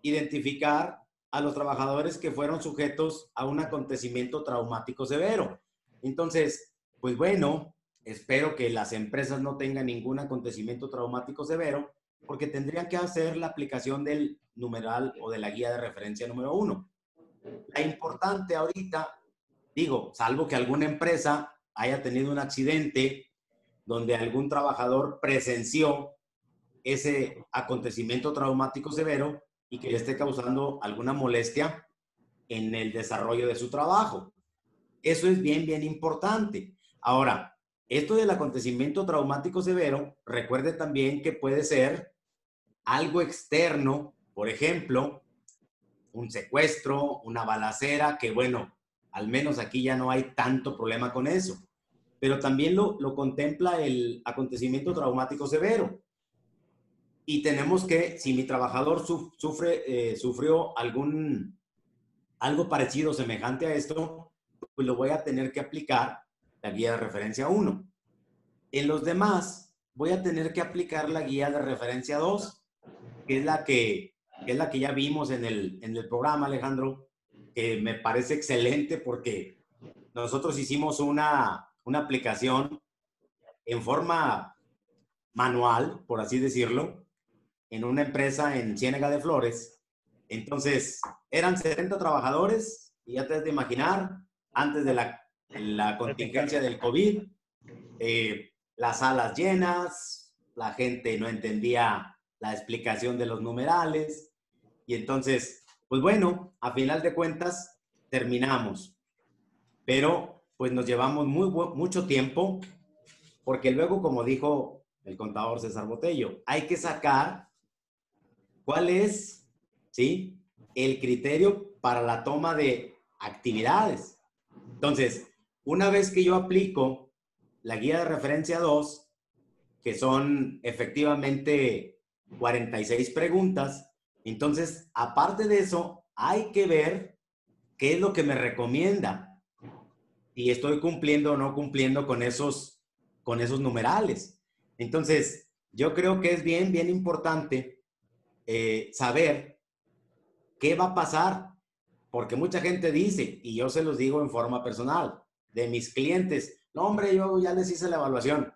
identificar a los trabajadores que fueron sujetos a un acontecimiento traumático severo. Entonces, pues bueno, espero que las empresas no tengan ningún acontecimiento traumático severo, porque tendrían que hacer la aplicación del numeral o de la guía de referencia número uno. La importante ahorita, digo, salvo que alguna empresa haya tenido un accidente donde algún trabajador presenció ese acontecimiento traumático severo y que le esté causando alguna molestia en el desarrollo de su trabajo. Eso es bien, bien importante. Ahora, esto del acontecimiento traumático severo, recuerde también que puede ser algo externo, por ejemplo, un secuestro, una balacera, que bueno, al menos aquí ya no hay tanto problema con eso. Pero también lo, lo contempla el acontecimiento traumático severo. Y tenemos que, si mi trabajador sufre, eh, sufrió algún, algo parecido, semejante a esto, pues lo voy a tener que aplicar la guía de referencia 1. En los demás, voy a tener que aplicar la guía de referencia 2, que es la que, es la que ya vimos en el, en el programa, Alejandro, que me parece excelente porque nosotros hicimos una, una aplicación en forma manual, por así decirlo, en una empresa en Ciénega de Flores. Entonces, eran 70 trabajadores y ya te has de imaginar, antes de la, la contingencia del COVID, eh, las salas llenas, la gente no entendía la explicación de los numerales y entonces, pues bueno, a final de cuentas terminamos, pero pues nos llevamos muy, mucho tiempo porque luego, como dijo el contador César Botello, hay que sacar cuál es, ¿sí? El criterio para la toma de actividades. Entonces, una vez que yo aplico la guía de referencia 2, que son efectivamente 46 preguntas. Entonces, aparte de eso, hay que ver qué es lo que me recomienda y estoy cumpliendo o no cumpliendo con esos, con esos numerales. Entonces, yo creo que es bien, bien importante eh, saber qué va a pasar, porque mucha gente dice, y yo se los digo en forma personal, de mis clientes, no, hombre, yo ya les hice la evaluación.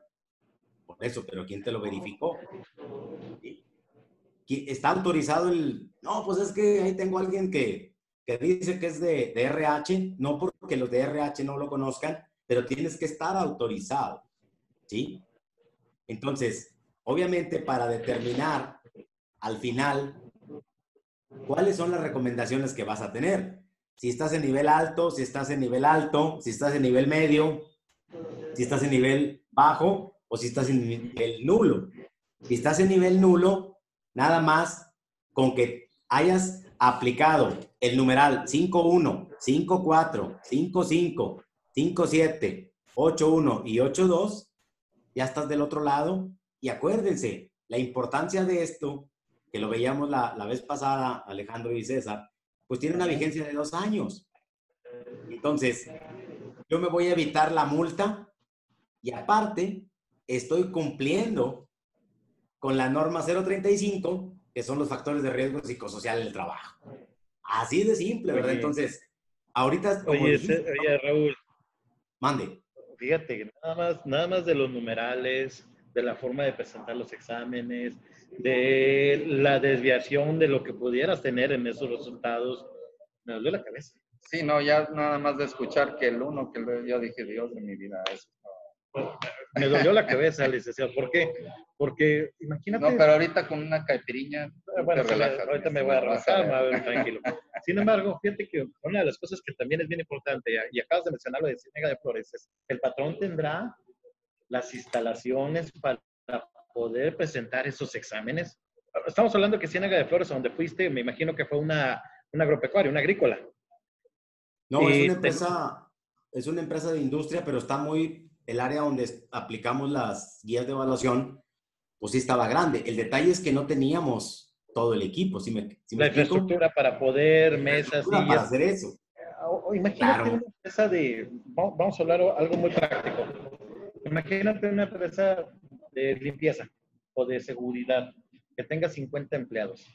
Por eso, pero ¿quién te lo verificó? ¿Está autorizado el... No, pues es que ahí tengo alguien que, que dice que es de, de RH, no porque los de RH no lo conozcan, pero tienes que estar autorizado. ¿Sí? Entonces, obviamente para determinar al final cuáles son las recomendaciones que vas a tener. Si estás en nivel alto, si estás en nivel alto, si estás en nivel medio, si estás en nivel bajo o si estás en nivel nulo. Si estás en nivel nulo, nada más con que hayas aplicado el numeral 51, 54, 55, 57, 81 y 82, ya estás del otro lado. Y acuérdense, la importancia de esto, que lo veíamos la, la vez pasada, Alejandro y César, pues tiene una vigencia de dos años. Entonces, yo me voy a evitar la multa y aparte estoy cumpliendo con la norma 035, que son los factores de riesgo psicosocial del trabajo. Así de simple, ¿verdad? Entonces, ahorita... Oye, oye, Raúl. Mande. Fíjate, nada más, nada más de los numerales, de la forma de presentar los exámenes, de la desviación de lo que pudieras tener en esos resultados, me duele la cabeza. Sí, no, ya nada más de escuchar que el uno, que yo dije, Dios de mi vida, eso Me dolió la cabeza, licenciado. ¿Por qué? Porque imagínate. No, pero ahorita con una caipiriña. Bueno, ahorita me voy a relajar, me tranquilo. Sin embargo, fíjate que una de las cosas que también es bien importante, y acabas de mencionarlo de Ciénaga de Flores, es el patrón tendrá las instalaciones para poder presentar esos exámenes. Estamos hablando que Ciénaga de Flores, donde fuiste, me imagino que fue una, una agropecuaria, una agrícola. No, es una empresa, es una empresa de industria, pero está muy, el área donde aplicamos las guías de evaluación, pues sí estaba grande. El detalle es que no teníamos todo el equipo. Si me, la infraestructura para poder, mesas. Para hacer eso. imagínate una empresa de, vamos a hablar algo muy práctico. Imagínate una empresa de limpieza o de seguridad que tenga 50 empleados.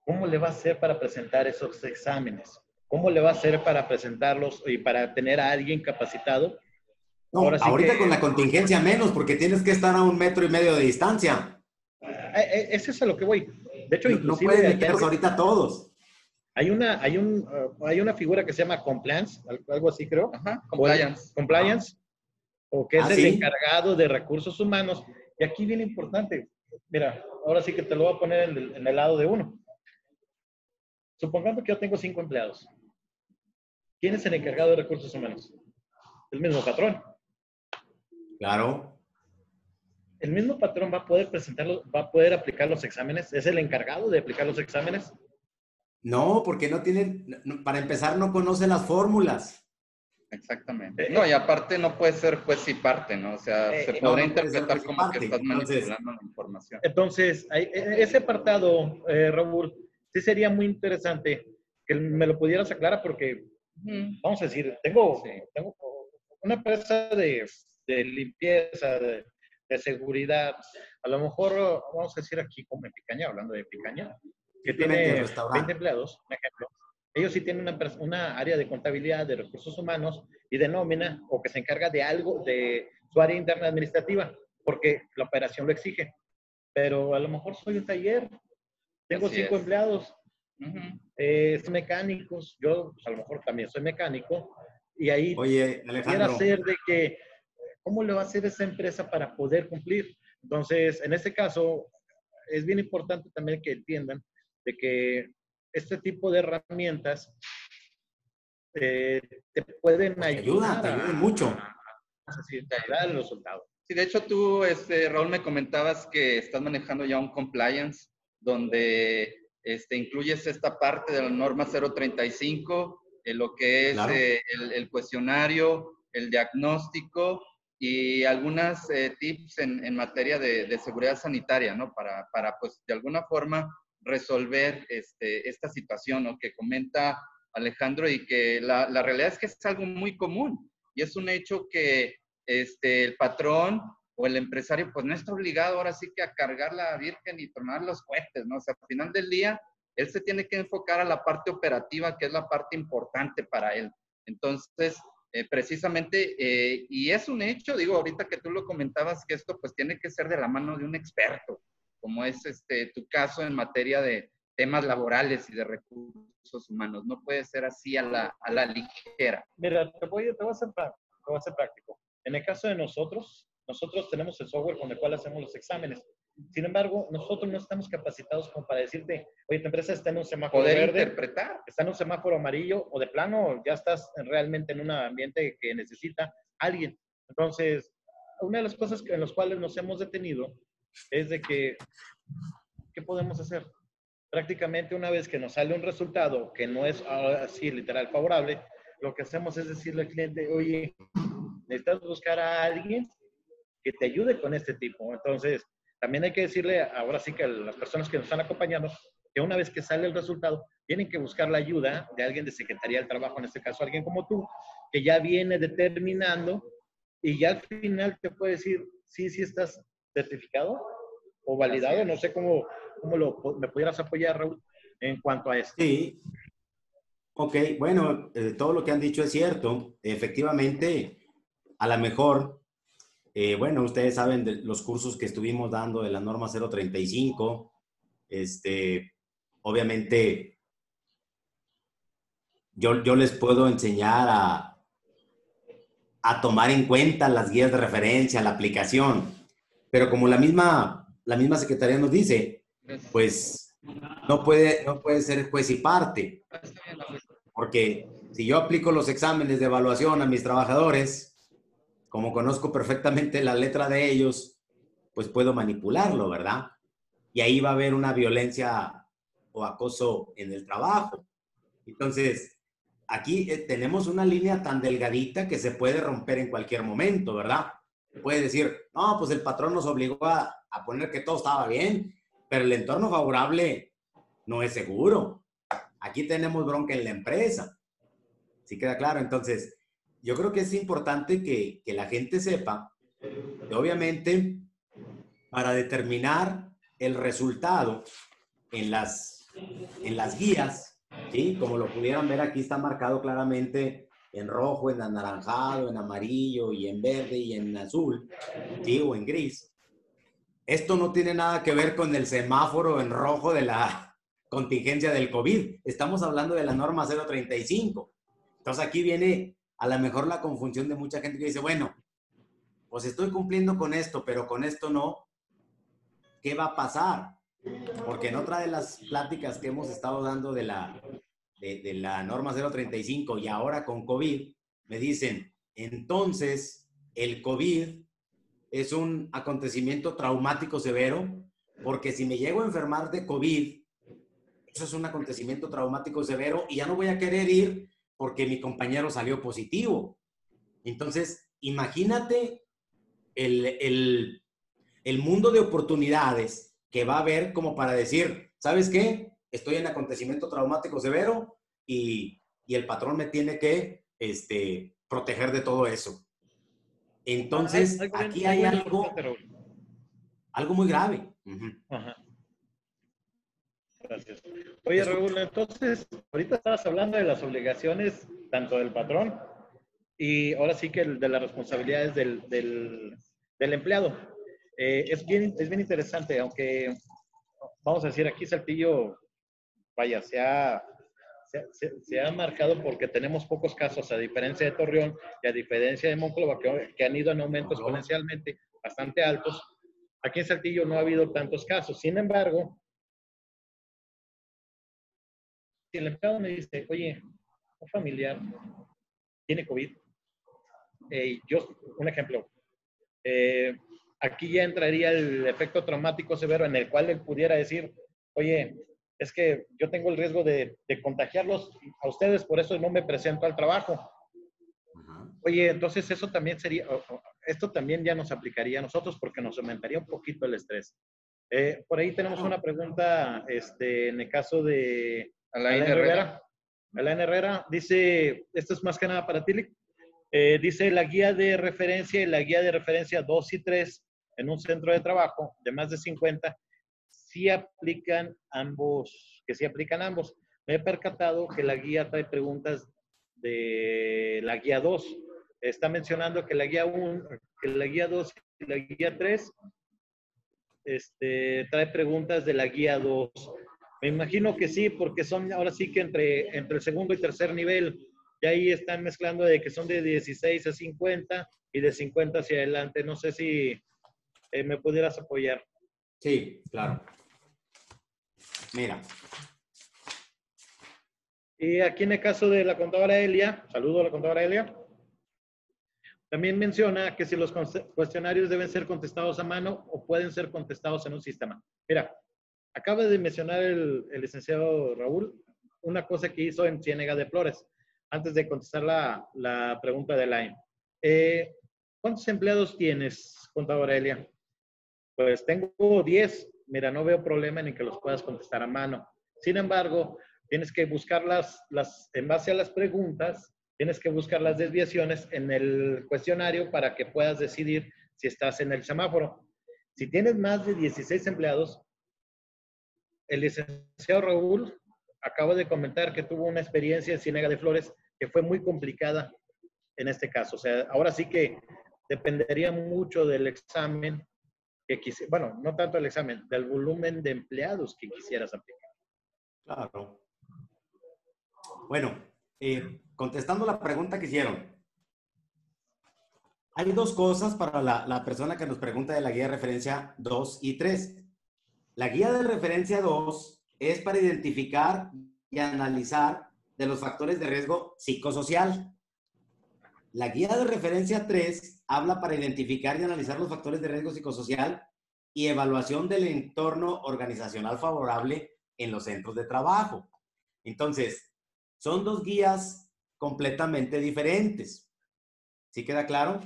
¿Cómo le va a hacer para presentar esos exámenes? ¿Cómo le va a hacer para presentarlos y para tener a alguien capacitado? No, ahorita con la contingencia menos, porque tienes que estar a un metro y medio de distancia. Eh, eh, eso es a lo que voy. De hecho, inclusive... No pueden meterlos ahorita todos. Hay una, hay, un, uh, hay una figura que se llama compliance, algo así creo. Ajá, compliance. compliance. O que es ah, el encargado de recursos humanos. Y aquí viene importante. Mira, ahora sí que te lo voy a poner en en el lado de uno. Supongamos que yo tengo cinco empleados. ¿Quién es el encargado de recursos humanos? El mismo patrón. Claro. El mismo patrón va a poder presentarlo, va a poder aplicar los exámenes. ¿Es el encargado de aplicar los exámenes? No, porque no tienen, para empezar, no conoce las fórmulas. Exactamente. No, y aparte no puede ser juez y parte, ¿no? O sea, eh, se podría interpretar como que estás manipulando la información. Entonces, e, ese apartado, eh, Raúl, sí sería muy interesante que me lo pudieras aclarar porque, vamos a decir, tengo, tengo una empresa de, de limpieza, de, de, seguridad, a lo mejor, vamos a decir aquí como en Picaña, hablando de Picaña, que tiene 20 empleados, un ejemplo, ellos sí tienen una, una, área de contabilidad, de recursos humanos y de nómina, o que se encarga de algo de su área interna administrativa, porque la operación lo exige. Pero a lo mejor soy un taller, tengo cinco empleados, eh, mecánicos, yo a lo mejor también soy mecánico, y ahí Oye, quiero hacer de que, ¿cómo le va a hacer esa empresa para poder cumplir? Entonces, en este caso, es bien importante también que entiendan de que este tipo de herramientas eh, te pueden pues ayudar. te ayudan mucho. A, te ayudar el resultado. Sí, de hecho tú, este, Raúl, me comentabas que estás manejando ya un compliance donde este, incluyes esta parte de la norma 035, en lo que es eh, el, cuestionario, el diagnóstico y algunas eh, tips en, en materia de, de, seguridad sanitaria, ¿no? Para, para, pues, de alguna forma resolver este, esta situación que comenta Alejandro y que la, la, realidad es que es algo muy común y es un hecho que este, el patrón o el empresario pues no está obligado ahora sí que a cargar la Virgen y tomar los cohetes, ¿no? O sea, al final del día él se tiene que enfocar a la parte operativa que es la parte importante para él. Entonces, eh, precisamente, eh, y es un hecho, digo, ahorita que tú lo comentabas, que esto pues tiene que ser de la mano de un experto como es este, tu caso en materia de temas laborales y de recursos humanos. No puede ser así a la, a la ligera. Mira, te voy, te, voy a hacer, te voy a hacer práctico. En el caso de nosotros, nosotros tenemos el software con el cual hacemos los exámenes. Sin embargo, nosotros no estamos capacitados como para decirte, oye, tu empresa está en un semáforo Poder verde, interpretar. está en un semáforo amarillo o de plano ya estás realmente en un ambiente que necesita alguien. Entonces, una de las cosas en las cuales nos hemos detenido es de que, ¿qué podemos hacer? Prácticamente una vez que nos sale un resultado que no es así literal favorable, lo que hacemos es decirle al cliente, oye, necesitas buscar a alguien que te ayude con este tipo. Entonces, también hay que decirle ahora sí que a las personas que nos están acompañando, que una vez que sale el resultado, tienen que buscar la ayuda de alguien de Secretaría del Trabajo, en este caso alguien como tú, que ya viene determinando y ya al final te puede decir, sí, sí estás certificado o validado. No sé cómo, cómo lo, me pudieras apoyar, Raúl, en cuanto a esto. Sí. Ok, bueno, eh, todo lo que han dicho es cierto. Efectivamente, a lo mejor, eh, bueno, ustedes saben de los cursos que estuvimos dando de la norma 035. Este, obviamente, yo, yo les puedo enseñar a, a tomar en cuenta las guías de referencia, la aplicación pero como la misma, la misma secretaría nos dice, pues no puede, no puede ser juez y parte. Porque si yo aplico los exámenes de evaluación a mis trabajadores, como conozco perfectamente la letra de ellos, pues puedo manipularlo, ¿verdad? Y ahí va a haber una violencia o acoso en el trabajo. Entonces, aquí eh, tenemos una línea tan delgadita que se puede romper en cualquier momento, ¿verdad? Puede decir, no, pues el patrón nos obligó a, poner que todo estaba bien, pero el entorno favorable no es seguro. Aquí tenemos bronca en la empresa. ¿Sí queda claro? Entonces, yo creo que es importante que, la gente sepa que obviamente para determinar el resultado en las, en las guías, ¿sí? Como lo pudieran ver aquí está marcado claramente en rojo, en anaranjado, en amarillo y en verde y en azul, ¿sí? O en gris. Esto no tiene nada que ver con el semáforo en rojo de la contingencia del COVID. Estamos hablando de la norma 035. Entonces aquí viene a lo mejor la confusión de mucha gente que dice, bueno, pues estoy cumpliendo con esto, pero con esto no. ¿Qué va a pasar? Porque en otra de las pláticas que hemos estado dando de la de, la norma 035 y ahora con COVID, me dicen, entonces el COVID es un acontecimiento traumático severo, porque si me llego a enfermar de COVID, eso es un acontecimiento traumático severo y ya no voy a querer ir porque mi compañero salió positivo. Entonces, imagínate el, el mundo de oportunidades que va a haber como para decir, ¿sabes qué? Estoy en acontecimiento traumático severo y, y el patrón me tiene que este, proteger de todo eso. Entonces, aquí hay algo, algo muy grave. Gracias. Oye, Raúl, entonces, ahorita estabas hablando de las obligaciones tanto del patrón y ahora sí que de las responsabilidades del, del, del empleado. Eh, es, bien, es bien interesante, aunque vamos a decir, aquí Saltillo, vaya, se ha, se, ha marcado porque tenemos pocos casos, a diferencia de Torreón y a diferencia de Monclova, que, que han ido en aumento exponencialmente bastante altos. Aquí en Saltillo no ha habido tantos casos. Sin embargo, si el empleado me dice, oye, un familiar tiene COVID, eh, yo, un ejemplo, eh, aquí ya entraría el efecto traumático severo en el cual él pudiera decir, oye, es que yo tengo el riesgo de, contagiarlos a ustedes, por eso no me presento al trabajo. Oye, entonces eso también sería, esto también ya nos aplicaría a nosotros porque nos aumentaría un poquito el estrés. Eh, por ahí tenemos una pregunta, este, en el caso de Alain, Herrera. Alain Herrera dice, esto es más que nada para ti, eh, dice la guía de referencia y la guía de referencia 2 y 3 en un centro de trabajo de más de 50, sí aplican ambos, que sí aplican ambos. Me he percatado que la guía trae preguntas de la guía 2. Está mencionando que la guía 1, que la guía 2 y la guía 3 este, trae preguntas de la guía 2. Me imagino que sí, porque son ahora sí que entre, entre el segundo y tercer nivel. Y ahí están mezclando de que son de 16 a 50 y de 50 hacia adelante. No sé si eh, me pudieras apoyar. Sí, claro. Mira. Y aquí en el caso de la contadora Elia, saludo a la contadora Elia, también menciona que si los cuestionarios deben ser contestados a mano o pueden ser contestados en un sistema. Mira, acaba de mencionar el, licenciado Raúl una cosa que hizo en Ciénega de Flores, antes de contestar la, pregunta de Line. Eh, ¿Cuántos empleados tienes, contadora Elia? Pues tengo 10. Mira, no veo problema en que los puedas contestar a mano. Sin embargo, tienes que buscar las, en base a las preguntas, tienes que buscar las desviaciones en el cuestionario para que puedas decidir si estás en el semáforo. Si tienes más de 16 empleados, el licenciado Raúl acaba de comentar que tuvo una experiencia en Cinega de Flores que fue muy complicada en este caso. O sea, ahora sí que dependería mucho del examen bueno, no tanto el examen, del volumen de empleados que quisieras aplicar. Claro. Bueno, eh, contestando la pregunta que hicieron, hay dos cosas para la, la, persona que nos pregunta de la guía de referencia 2 y 3. La guía de referencia 2 es para identificar y analizar de los factores de riesgo psicosocial. La guía de referencia 3 habla para identificar y analizar los factores de riesgo psicosocial y evaluación del entorno organizacional favorable en los centros de trabajo. Entonces, son dos guías completamente diferentes. ¿Sí queda claro?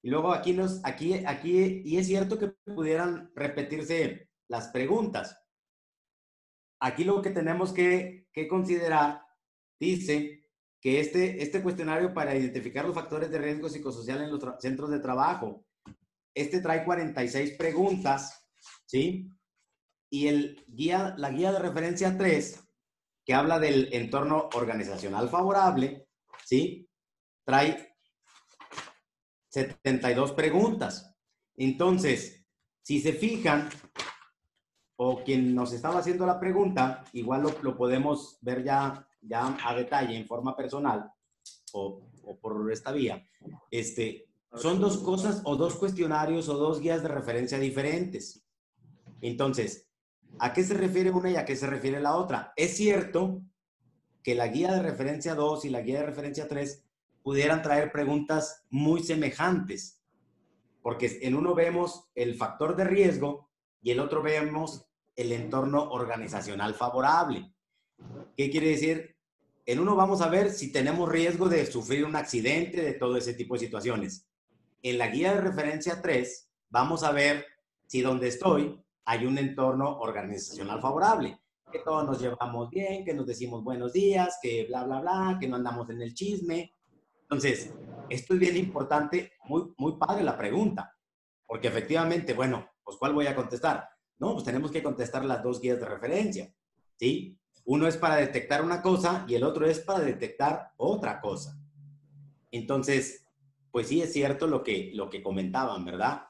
Y luego aquí nos, aquí, aquí, y es cierto que pudieran repetirse las preguntas. Aquí lo que tenemos que, que considerar, dice, que este, este cuestionario para identificar los factores de riesgo psicosocial en los centros de trabajo, este trae 46 preguntas, ¿sí? Y el guía, la guía de referencia 3, que habla del entorno organizacional favorable, ¿sí? Trae 72 preguntas. Entonces, si se fijan, o quien nos estaba haciendo la pregunta, igual lo, lo podemos ver ya ya a detalle, en forma personal o, por esta vía, este, son dos cosas o dos cuestionarios o dos guías de referencia diferentes. Entonces, ¿a qué se refiere una y a qué se refiere la otra? Es cierto que la guía de referencia 2 y la guía de referencia 3 pudieran traer preguntas muy semejantes, porque en uno vemos el factor de riesgo y el otro vemos el entorno organizacional favorable. ¿Qué quiere decir? En uno vamos a ver si tenemos riesgo de sufrir un accidente, de todo ese tipo de situaciones. En la guía de referencia 3 vamos a ver si donde estoy hay un entorno organizacional favorable, que todos nos llevamos bien, que nos decimos buenos días, que bla, bla, bla, que no andamos en el chisme. Entonces, esto es bien importante, muy, muy padre la pregunta, porque efectivamente, bueno, pues ¿cuál voy a contestar? No, pues tenemos que contestar las dos guías de referencia, ¿sí? Uno es para detectar una cosa y el otro es para detectar otra cosa. Entonces, pues sí es cierto lo que, lo que comentaban, ¿verdad?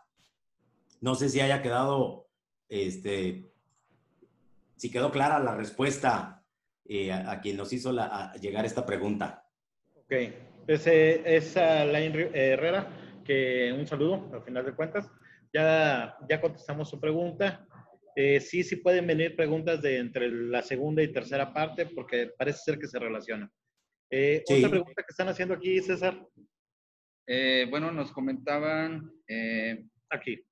No sé si haya quedado, este, si quedó clara la respuesta eh, a, quien nos hizo la, llegar esta pregunta. Ok, pues, es Lain Herrera, que un saludo al final de cuentas. Ya, ya contestamos su pregunta. Eh, sí, sí pueden venir preguntas de entre la segunda y tercera parte porque parece ser que se relacionan. Eh, Otra pregunta que están haciendo aquí, César. Eh, bueno, nos comentaban... Eh, aquí.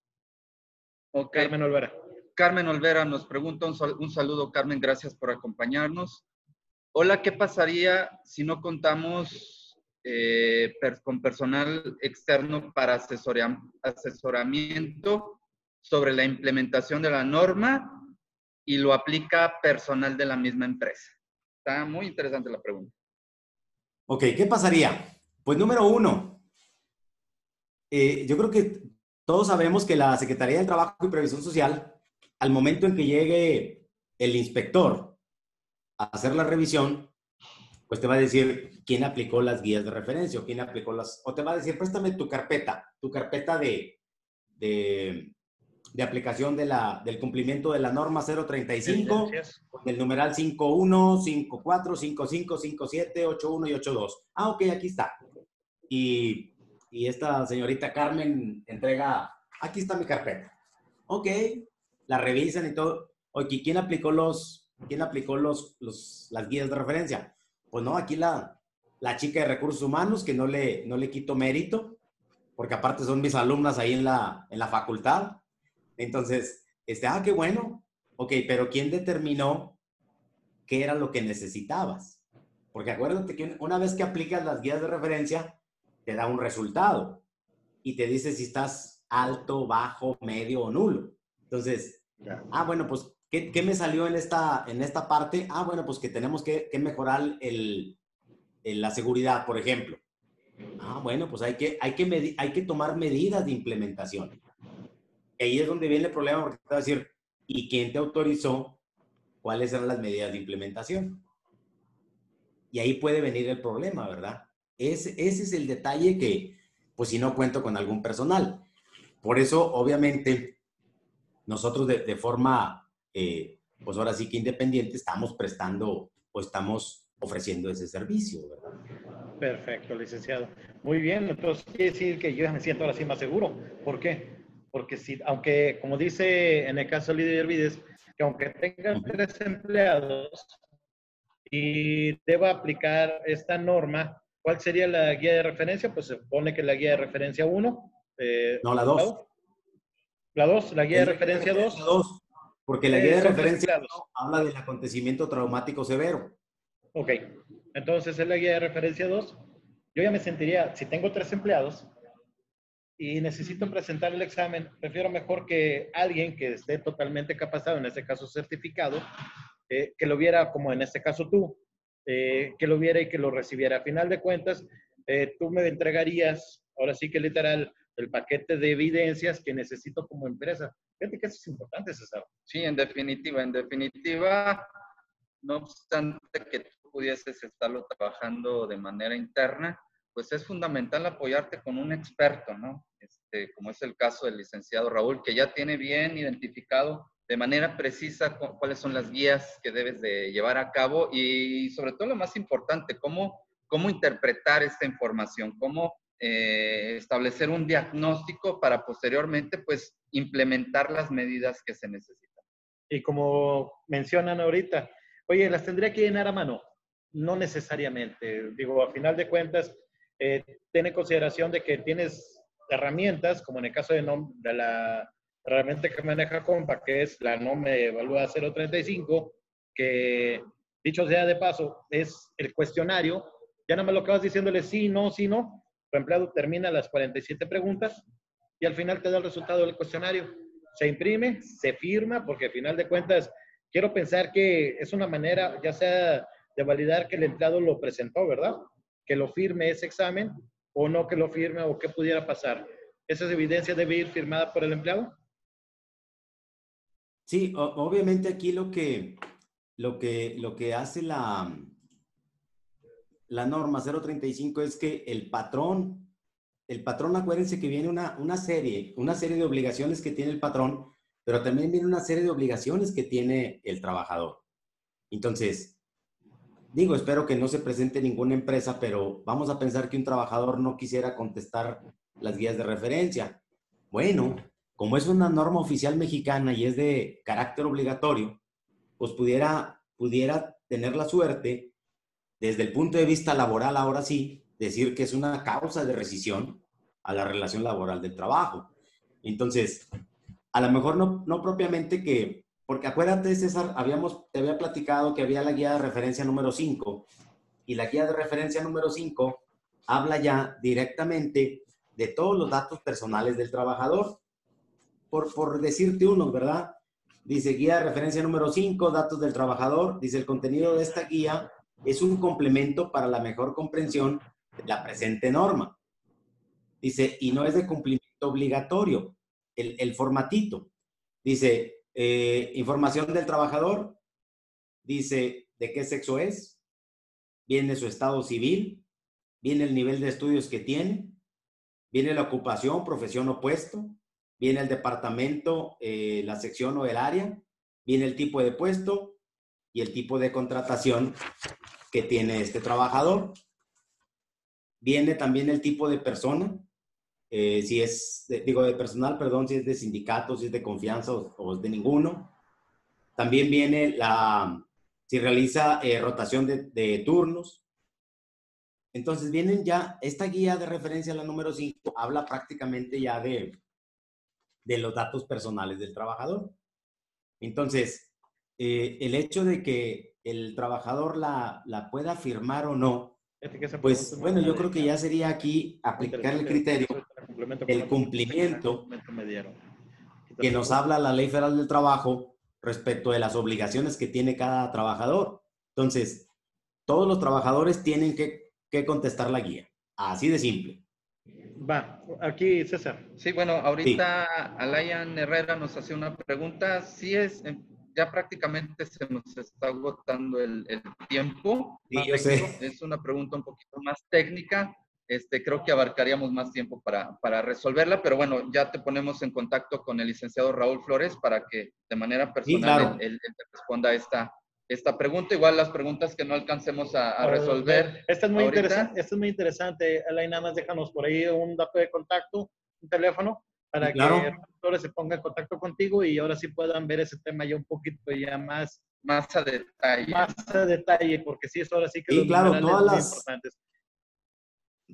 Carmen Olvera. Carmen Olvera nos pregunta, un, un saludo Carmen, gracias por acompañarnos. Hola, ¿qué pasaría si no contamos con personal externo para asesoramiento sobre la implementación de la norma y lo aplica personal de la misma empresa? Está muy interesante la pregunta. Ok, ¿qué pasaría? Pues número uno, eh, yo creo que todos sabemos que la Secretaría del Trabajo y Previsión Social, al momento en que llegue el inspector a hacer la revisión, pues te va a decir quién aplicó las guías de referencia o quién aplicó las, o te va a decir, préstame tu carpeta, tu carpeta de, de aplicación de la, del cumplimiento de la norma 035, con el numeral 51, 54, 55, 57, 81 y 82. Ah, ok, aquí está. Y, y esta señorita Carmen entrega, aquí está mi carpeta. Ok, la revisan y todo. Oye, ¿quién aplicó los, quién aplicó los, los, las guías de referencia? Pues no, aquí la, la chica de recursos humanos, que no le, no le quito mérito, porque aparte son mis alumnas ahí en la, en la facultad entonces, este, ah, qué bueno. Ok, pero ¿quién determinó qué era lo que necesitabas? Porque acuérdate que una vez que aplicas las guías de referencia, te da un resultado y te dice si estás alto, bajo, medio o nulo. Entonces, ah, bueno, pues, ¿qué, ¿qué, me salió en esta, en esta parte? Ah, bueno, pues que tenemos que, que mejorar el, la seguridad, por ejemplo. Ah, bueno, pues hay que, hay, que hay que tomar medidas de implementación ahí es donde viene el problema porque te va a decir, ¿y quién te autorizó? ¿Cuáles eran las medidas de implementación? Y ahí puede venir el problema, ¿verdad? Ese, ese es el detalle que, pues si no cuento con algún personal. Por eso, obviamente, nosotros de, forma, eh, pues ahora sí que independiente, estamos prestando o estamos ofreciendo ese servicio, ¿verdad? Perfecto, licenciado. Muy bien, entonces quiere decir que yo me siento ahora sí más seguro. ¿Por qué? Porque si, aunque, como dice en el caso de Lidia Hervides, que aunque tengan tres empleados y deba aplicar esta norma, ¿cuál sería la guía de referencia? Pues se supone que la guía de referencia 1. Eh, no, la 2. La 2, la guía de referencia 2. Porque la guía de referencia habla del acontecimiento traumático severo. Ok, entonces es la guía de referencia 2. Yo ya me sentiría, si tengo tres empleados, y necesito presentar el examen, prefiero mejor que alguien que esté totalmente capacitado, en este caso certificado, eh, que lo viera como en este caso tú, eh, que lo viera y que lo recibiera. A final de cuentas, eh, tú me entregarías, ahora sí que literal, el paquete de evidencias que necesito como empresa. Fíjate que eso es importante, César. Sí, en definitiva, en definitiva, no obstante que tú pudieses estarlo trabajando de manera interna, pues es fundamental apoyarte con un experto, ¿no? Este, como es el caso del licenciado Raúl, que ya tiene bien identificado de manera precisa cuáles son las guías que debes de llevar a cabo y sobre todo lo más importante, cómo, cómo interpretar esta información, cómo eh, establecer un diagnóstico para posteriormente pues implementar las medidas que se necesitan. Y como mencionan ahorita, oye, las tendría que llenar a mano. No necesariamente. Digo, a final de cuentas, eh, ten en consideración de que tienes herramientas, como en el caso de, de la herramienta que maneja Compa, que es la NOM Evalúa 035, que dicho sea de paso, es el cuestionario. Ya nada más lo vas diciéndole sí, no, sí, no. Tu empleado termina las 47 preguntas y al final te da el resultado del cuestionario. Se imprime, se firma, porque al final de cuentas quiero pensar que es una manera, ya sea de validar que el empleado lo presentó, ¿verdad? Que lo firme ese examen o no que lo firme o qué pudiera pasar. ¿Esa evidencia debe ir firmada por el empleado? Sí, obviamente aquí lo que, lo que, lo que hace la, la norma 035 es que el patrón, el patrón, acuérdense que viene una, una serie, una serie de obligaciones que tiene el patrón, pero también viene una serie de obligaciones que tiene el trabajador. Entonces, digo, espero que no se presente ninguna empresa, pero vamos a pensar que un trabajador no quisiera contestar las guías de referencia. Bueno, como es una norma oficial mexicana y es de carácter obligatorio, pues pudiera, pudiera tener la suerte, desde el punto de vista laboral, ahora sí, decir que es una causa de rescisión a la relación laboral del trabajo. Entonces, a lo mejor no, no propiamente que porque acuérdate, César, habíamos, te había platicado que había la guía de referencia número 5 y la guía de referencia número 5 habla ya directamente de todos los datos personales del trabajador. Por, por decirte uno, ¿verdad? Dice guía de referencia número 5, datos del trabajador. Dice el contenido de esta guía es un complemento para la mejor comprensión de la presente norma. Dice, y no es de cumplimiento obligatorio, el, el formatito. Dice, eh, información del trabajador, dice de qué sexo es, viene su estado civil, viene el nivel de estudios que tiene, viene la ocupación, profesión o puesto, viene el departamento, eh, la sección o el área, viene el tipo de puesto y el tipo de contratación que tiene este trabajador. Viene también el tipo de persona, eh, si es, digo, de personal, perdón, si es de sindicato, si es de confianza o, es de ninguno. También viene la, si realiza eh, rotación de, turnos. Entonces vienen ya, esta guía de referencia, la número 5, habla prácticamente ya de, de los datos personales del trabajador. Entonces, eh, el hecho de que el trabajador la, la pueda firmar o no, pues bueno, yo creo que ya sería aquí aplicar el criterio el cumplimiento que nos habla la Ley Federal del Trabajo respecto de las obligaciones que tiene cada trabajador. Entonces, todos los trabajadores tienen que, contestar la guía. Así de simple. Va, aquí César. Sí, bueno, ahorita Alayan Herrera nos hace una pregunta. Si es, em, ya prácticamente se nos está agotando el, tiempo. Sí, yo sé. Es una pregunta un poquito más técnica. Este, creo que abarcaríamos más tiempo para, para, resolverla, pero bueno, ya te ponemos en contacto con el licenciado Raúl Flores para que de manera personal él, te responda esta, esta pregunta. Igual las preguntas que no alcancemos a, resolver. Esta es muy interesante, esta es muy interesante, Alain, nada más déjanos por ahí un dato de contacto, un teléfono, para que Flores se ponga en contacto contigo y ahora sí puedan ver ese tema ya un poquito ya más más a detalle. Más a detalle, porque sí, es ahora sí que sí, claro, todas las, importantes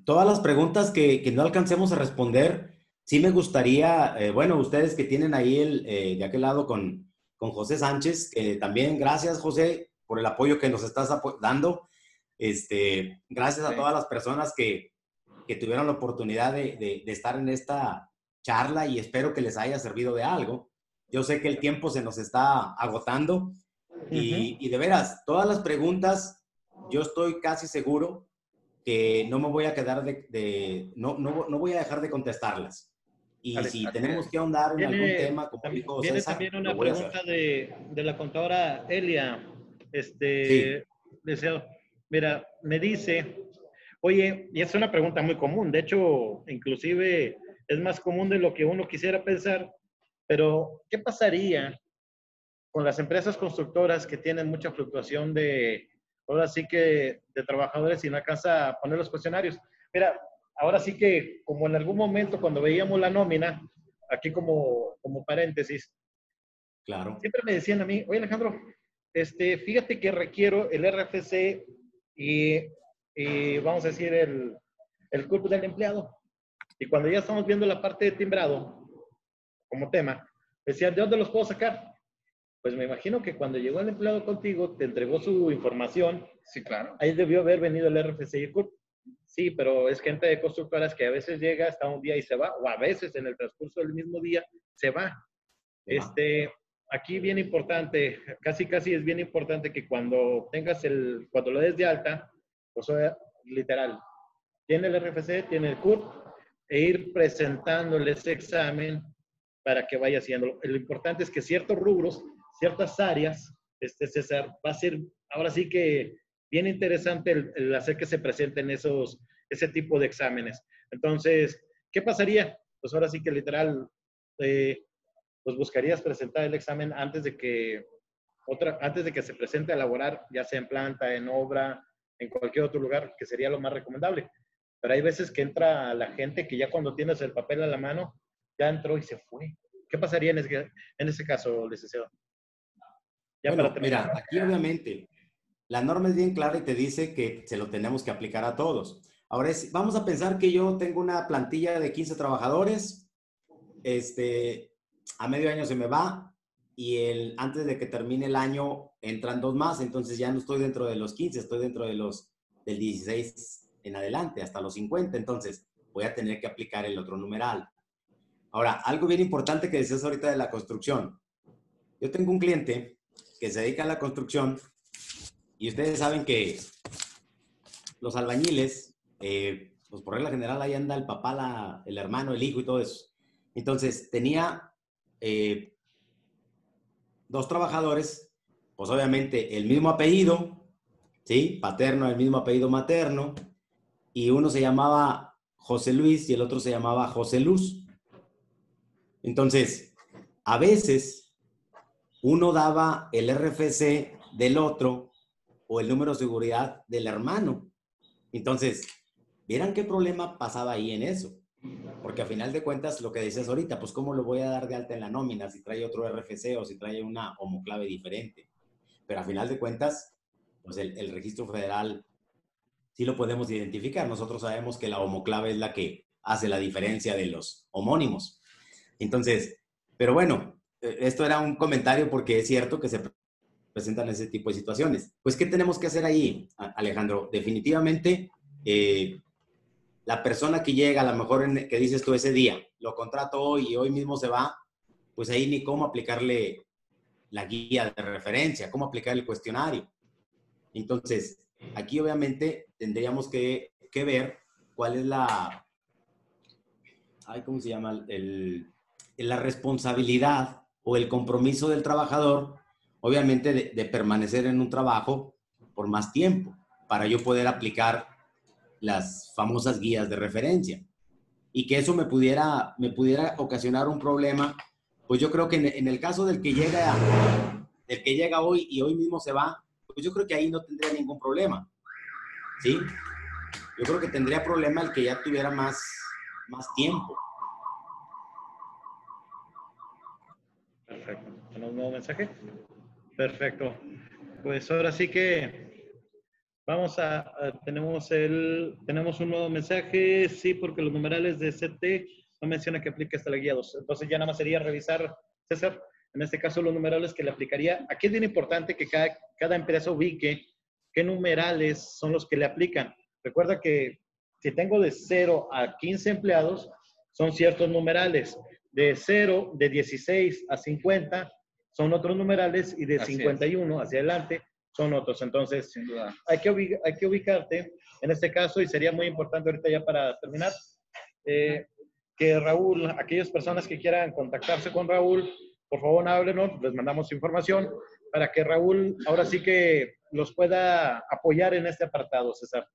todas las preguntas que, que, no alcancemos a responder, sí me gustaría, eh, bueno, ustedes que tienen ahí el, eh, de aquel lado con, con José Sánchez, que también gracias José por el apoyo que nos estás dando. Este, gracias a todas las personas que, que tuvieron la oportunidad de, de, estar en esta charla y espero que les haya servido de algo. Yo sé que el tiempo se nos está agotando y, y de veras, todas las preguntas, yo estoy casi seguro que no me voy a quedar de, no, no, no, voy a dejar de contestarlas. Y si tenemos que ahondar en algún tema, como dijo Viene también una pregunta de, de, la contadora Elia. Este, deseo, mira, me dice, oye, y es una pregunta muy común, de hecho, inclusive es más común de lo que uno quisiera pensar, pero ¿qué pasaría con las empresas constructoras que tienen mucha fluctuación de, ahora sí que de trabajadores y no alcanza a poner los cuestionarios. Mira, ahora sí que como en algún momento cuando veíamos la nómina, aquí como, como paréntesis, claro. siempre me decían a mí, oye Alejandro, este, fíjate que requiero el RFC y, y vamos a decir el, el cuerpo del empleado. Y cuando ya estamos viendo la parte de timbrado como tema, decían, ¿de dónde los puedo sacar? Pues me imagino que cuando llegó el empleado contigo, te entregó su información. Sí, claro. Ahí debió haber venido el RFC y el CURP. Sí, pero es gente de constructoras que a veces llega hasta un día y se va, o a veces en el transcurso del mismo día se va. Este, aquí bien importante, casi casi es bien importante que cuando tengas el, cuando lo des de alta, pues literal, tiene el RFC, tiene el CURP, e ir presentándole ese examen para que vaya haciendo. Lo importante es que ciertos rubros, ciertas áreas, este César, va a ser ahora sí que bien interesante el, hacer que se presenten esos, ese tipo de exámenes. Entonces, ¿qué pasaría? Pues ahora sí que literal, eh, pues buscarías presentar el examen antes de que otra, antes de que se presente a elaborar, ya sea en planta, en obra, en cualquier otro lugar, que sería lo más recomendable. Pero hay veces que entra la gente que ya cuando tienes el papel a la mano, ya entró y se fue. ¿Qué pasaría en ese, en ese caso, licenciado? Ya bueno, mira, aquí obviamente la norma es bien clara y te dice que se lo tenemos que aplicar a todos. Ahora vamos a pensar que yo tengo una plantilla de 15 trabajadores, este, a medio año se me va y el, antes de que termine el año entran dos más, entonces ya no estoy dentro de los 15, estoy dentro de los del 16 en adelante, hasta los 50. Entonces, voy a tener que aplicar el otro numeral. Ahora, algo bien importante que decías ahorita de la construcción. Yo tengo un cliente que se dedica a la construcción y ustedes saben que los albañiles, eh, pues por regla general ahí anda el papá, el hermano, el hijo y todo eso. Entonces, tenía eh, dos trabajadores, pues obviamente el mismo apellido, ¿sí? Paterno, el mismo apellido materno, y uno se llamaba José Luis y el otro se llamaba José Luz. Entonces, a veces uno daba el RFC del otro o el número de seguridad del hermano. Entonces, ¿vieran qué problema pasaba ahí en eso? Porque a final de cuentas, lo que decías ahorita, pues cómo lo voy a dar de alta en la nómina si trae otro RFC o si trae una homoclave diferente. Pero a final de cuentas, pues el, el registro federal sí lo podemos identificar. Nosotros sabemos que la homoclave es la que hace la diferencia de los homónimos. Entonces, pero bueno, esto era un comentario porque es cierto que se presentan ese tipo de situaciones. Pues, ¿qué tenemos que hacer ahí, Alejandro? Definitivamente, eh, la persona que llega, a lo mejor en, que dices tú ese día, lo contrato hoy y hoy mismo se va, pues ahí ni cómo aplicarle la guía de referencia, cómo aplicar el cuestionario. Entonces, Aquí obviamente tendríamos que, ver cuál es la, ¿cómo se llama? El, la responsabilidad o el compromiso del trabajador, obviamente, de, permanecer en un trabajo por más tiempo, para yo poder aplicar las famosas guías de referencia. Y que eso me pudiera, me pudiera ocasionar un problema, pues yo creo que en, el caso del que llega, del que llega hoy y hoy mismo se va, pues yo creo que ahí no tendría ningún problema. ¿Sí? Yo creo que tendría problema el que ya tuviera más, más tiempo. ¿Tenemos un nuevo mensaje? Perfecto. Pues ahora sí que vamos a, tenemos el, tenemos un nuevo mensaje, sí, porque los numerales de CT no menciona que aplique hasta la guía 2. Entonces ya nada más sería revisar, César, en este caso los numerales que le aplicaría. Aquí es bien importante que cada, cada empresa ubique qué numerales son los que le aplican. Recuerda que si tengo de 0 a 15 empleados, son ciertos numerales. De 0, de 16 a 50 son otros numerales y de 51 hacia adelante son otros. Entonces, Hay, que hay que ubicarte en este caso y sería muy importante ahorita ya para terminar, eh, que Raúl, aquellas personas que quieran contactarse con Raúl, por favor háblenos, les mandamos información para que Raúl ahora sí que los pueda apoyar en este apartado, César.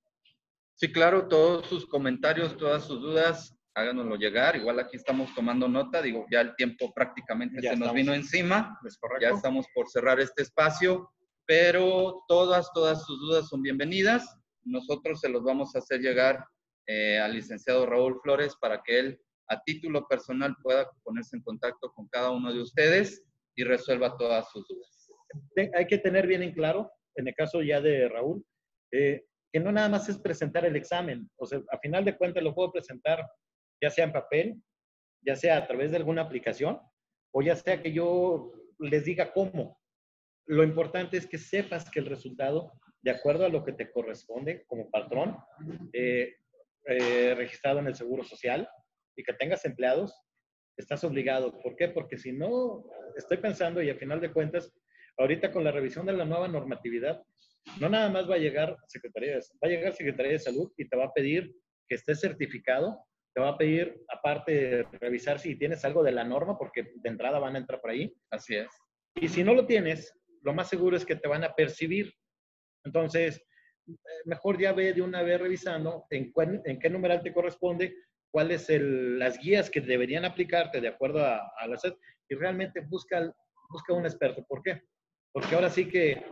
Sí, claro, todos sus comentarios, todas sus dudas, háganoslo llegar. Igual aquí estamos tomando nota, digo, ya el tiempo prácticamente se nos vino encima. Ya estamos por cerrar este espacio, pero todas, todas sus dudas son bienvenidas. Nosotros se los vamos a hacer llegar eh, al licenciado Raúl Flores para que él a título personal pueda ponerse en contacto con cada uno de ustedes y resuelva todas sus dudas. Hay que tener bien en claro, en el caso ya de Raúl, eh, que no nada más es presentar el examen, o sea, a final de cuentas lo puedo presentar ya sea en papel, ya sea a través de alguna aplicación, o ya sea que yo les diga cómo. lo importante es que sepas que el resultado, de acuerdo a lo que te corresponde como patrón, eh, eh, registrado en el Seguro Social y que tengas empleados, estás obligado. ¿Por qué? Porque si no, estoy pensando y al final de cuentas, ahorita con la revisión de la nueva normatividad, no nada más va a llegar Secretaría va a llegar Secretaría de Salud y te va a pedir que estés certificado, te va a pedir aparte revisar si tienes algo de la norma, porque de entrada van a entrar por ahí. Así es. Y si no lo tienes, lo más seguro es que te van a percibir. Entonces, eh, mejor ya ve de una vez revisando en, en qué numeral te corresponde, cuáles son las guías que deberían aplicarte de acuerdo a, a la SED y realmente busca, busca un experto. ¿Por qué? Porque ahora sí que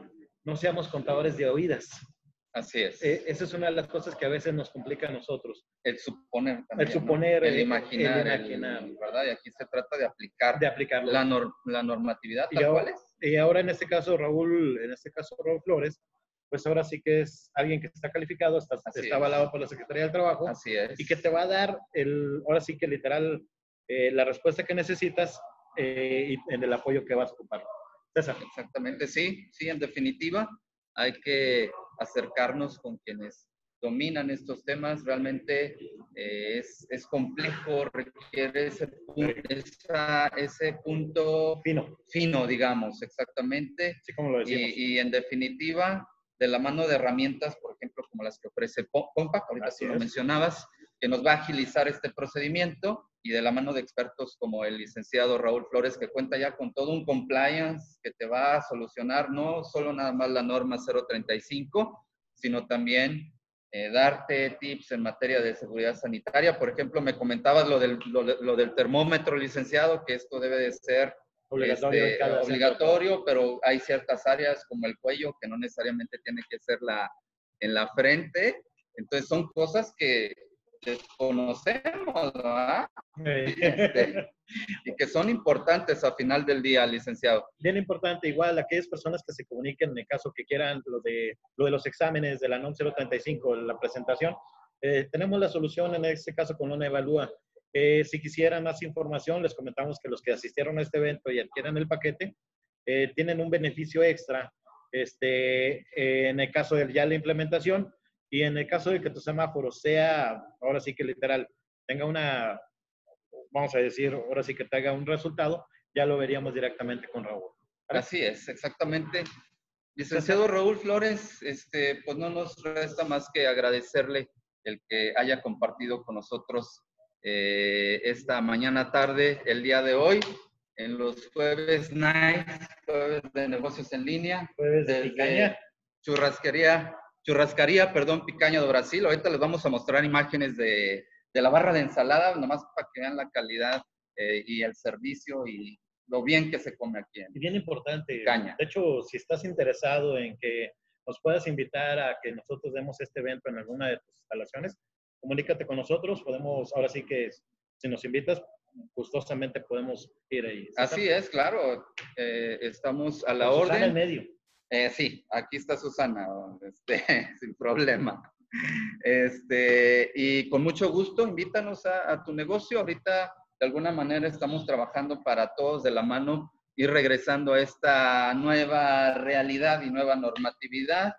no seamos contadores de oídas. Así es. Eh, esa es una de las cosas que a veces nos complica a nosotros. El suponer también, El suponer, el, imaginar, el, imaginar. ¿verdad? Y aquí se trata de aplicar de aplicarlo. La, la normatividad y ahora, Y ahora en este caso, Raúl, en este caso Raúl Flores, pues ahora sí que es alguien que está calificado, está, está avalado por la Secretaría del Trabajo. Así es. Y que te va a dar, el, ahora sí que literal, eh, la respuesta que necesitas eh, y en el apoyo que vas a ocupar. César. Exactamente, sí, sí, en definitiva, hay que acercarnos con quienes dominan estos temas. Realmente eh, es, es, complejo, requiere ese, ese punto fino. fino, digamos, exactamente. Sí, como lo y, y, en definitiva, de la mano de herramientas, por ejemplo, como las que ofrece Compact, ahorita tú lo mencionabas, que nos va a agilizar este procedimiento y de la mano de expertos como el licenciado Raúl Flores, que cuenta ya con todo un compliance que te va a solucionar no solo nada más la norma 035, sino también eh, darte tips en materia de seguridad sanitaria. Por ejemplo, me comentabas lo del, lo, del termómetro, licenciado, que esto debe de ser obligatorio, este, obligatorio pero hay ciertas áreas como el cuello que no necesariamente tiene que ser la, en la frente. Entonces son cosas que desconocemos, ¿verdad? Este, y que son importantes al final del día, licenciado. Bien importante, igual aquellas personas que se comuniquen en el caso que quieran lo de, lo de los exámenes de la NOM 035, la presentación, eh, tenemos la solución en este caso con una evalúa. Eh, si quisieran más información, les comentamos que los que asistieron a este evento y adquieran el paquete, eh, tienen un beneficio extra. Este, en el caso de ya la implementación, y en el caso de que tu semáforo sea, ahora sí que literal, tenga una, vamos a decir, ahora sí que te haga un resultado, ya lo veríamos directamente con Raúl. Así es, exactamente. Licenciado Raúl Flores, este, pues no nos resta más que agradecerle el que haya compartido con nosotros eh, esta mañana tarde, el día de hoy, en los jueves night, jueves de negocios en línea. Jueves de Churrasquería churrascaría, perdón, Picaña de Brasil. Ahorita les vamos a mostrar imágenes de, de la barra de ensalada, nomás para que vean la calidad eh, y el servicio y lo bien que se come aquí. y bien importante. Picaña. De hecho, si estás interesado en que nos puedas invitar a que nosotros demos este evento en alguna de tus instalaciones, comunícate con nosotros. Podemos, ahora sí que si nos invitas, gustosamente podemos ir ahí. Así es, claro. Eh, estamos a la orden. En medio. Eh, sí, aquí está Susana, este, sin problema. Este, y con mucho gusto, invítanos a, tu negocio. Ahorita, de alguna manera, estamos trabajando para todos de la mano y regresando a esta nueva realidad y nueva normatividad.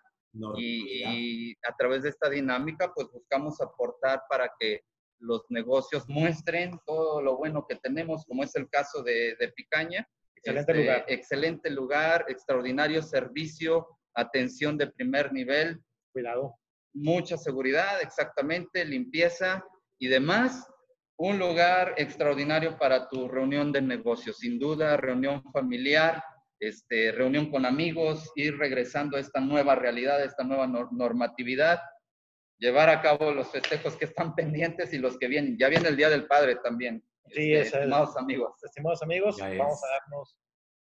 Y, a través de esta dinámica, pues buscamos aportar para que los negocios muestren todo lo bueno que tenemos, como es el caso de, de Picaña, Excelente este, lugar. Excelente lugar, extraordinario servicio, atención de primer nivel. Cuidado. Mucha seguridad, exactamente, limpieza y demás. Un lugar extraordinario para tu reunión de negocios, sin duda, reunión familiar, este, reunión con amigos, ir regresando a esta nueva realidad, a esta nueva normatividad, llevar a cabo los festejos que están pendientes y los que vienen. Ya viene el Día del Padre también. Sí, este, estimados amigos. Estimados amigos, vamos a darnos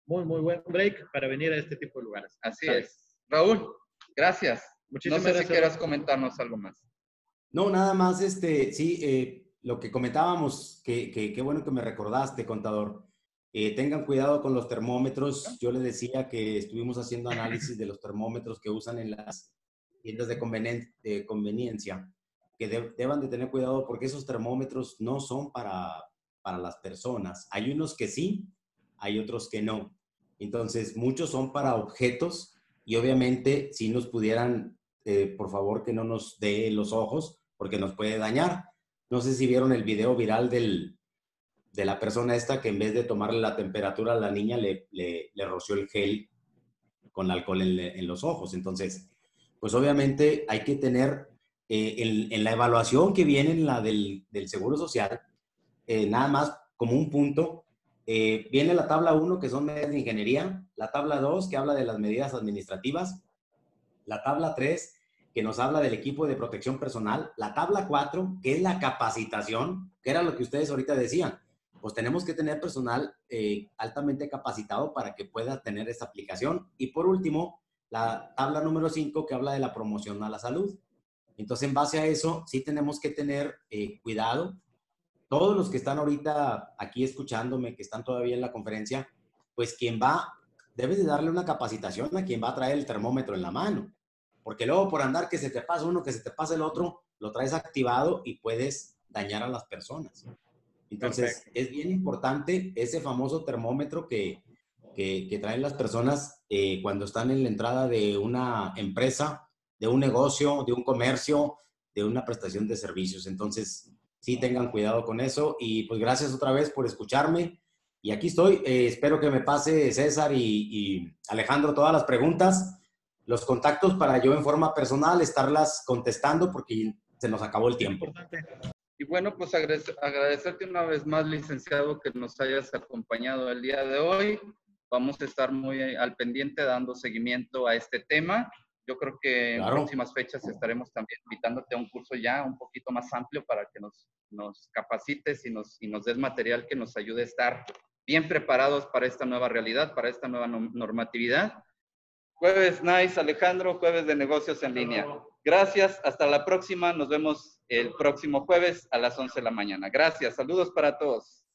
muy, muy buen break para venir a este tipo de lugares. Así es. Raúl, gracias. Muchísimas no sé si quieras comentarnos algo más. No, nada más, este, sí, eh, lo que comentábamos, que qué bueno que me recordaste, contador. Eh, tengan cuidado con los termómetros. Yo les decía que estuvimos haciendo análisis de los termómetros que usan en las tiendas de, de conveniencia, que deban de tener cuidado porque esos termómetros no son para, para las personas. Hay unos que sí, hay otros que no. Entonces, muchos son para objetos y obviamente si nos pudieran, eh, por favor, que no nos dé los ojos porque nos puede dañar. No sé si vieron el video viral del, de la persona esta que en vez de tomarle la temperatura a la niña le, le, roció el gel con alcohol en, los ojos. Entonces, pues obviamente hay que tener eh, en, la evaluación que viene en la del, del Seguro Social, eh, nada más como un punto, eh, viene la tabla 1, que son medidas de ingeniería, la tabla 2, que habla de las medidas administrativas, la tabla 3, que nos habla del equipo de protección personal, la tabla 4, que es la capacitación, que era lo que ustedes ahorita decían, pues tenemos que tener personal eh, altamente capacitado para que pueda tener esta aplicación. Y por último, la tabla número 5 que habla de la promoción a la salud. Entonces, en base a eso, sí tenemos que tener cuidado todos los que están ahorita aquí escuchándome, que están todavía en la conferencia, pues quien va, debes de darle una capacitación a quien va a traer el termómetro en la mano. Porque luego por andar que se te pasa uno, que se te pasa el otro, lo traes activado y puedes dañar a las personas. Entonces, es bien importante ese famoso termómetro que, que, traen las personas eh, cuando están en la entrada de una empresa, de un negocio, de un comercio, de una prestación de servicios. Entonces, sí tengan cuidado con eso. Y pues gracias otra vez por escucharme. Y aquí estoy. Eh, espero que me pase César y, Alejandro todas las preguntas, los contactos para yo en forma personal estarlas contestando porque se nos acabó el tiempo. Y bueno, pues agradecerte una vez más, licenciado, que nos hayas acompañado el día de hoy. Vamos a estar muy al pendiente dando seguimiento a este tema yo creo que en próximas fechas estaremos también invitándote a un curso ya un poquito más amplio para que nos, nos capacites y nos, y nos des material que nos ayude a estar bien preparados para esta nueva realidad, para esta nueva normatividad. Jueves Nice, Alejandro, jueves de negocios en línea. Gracias, hasta la próxima. Nos vemos el próximo jueves a las 11 de la mañana. Gracias, saludos para todos.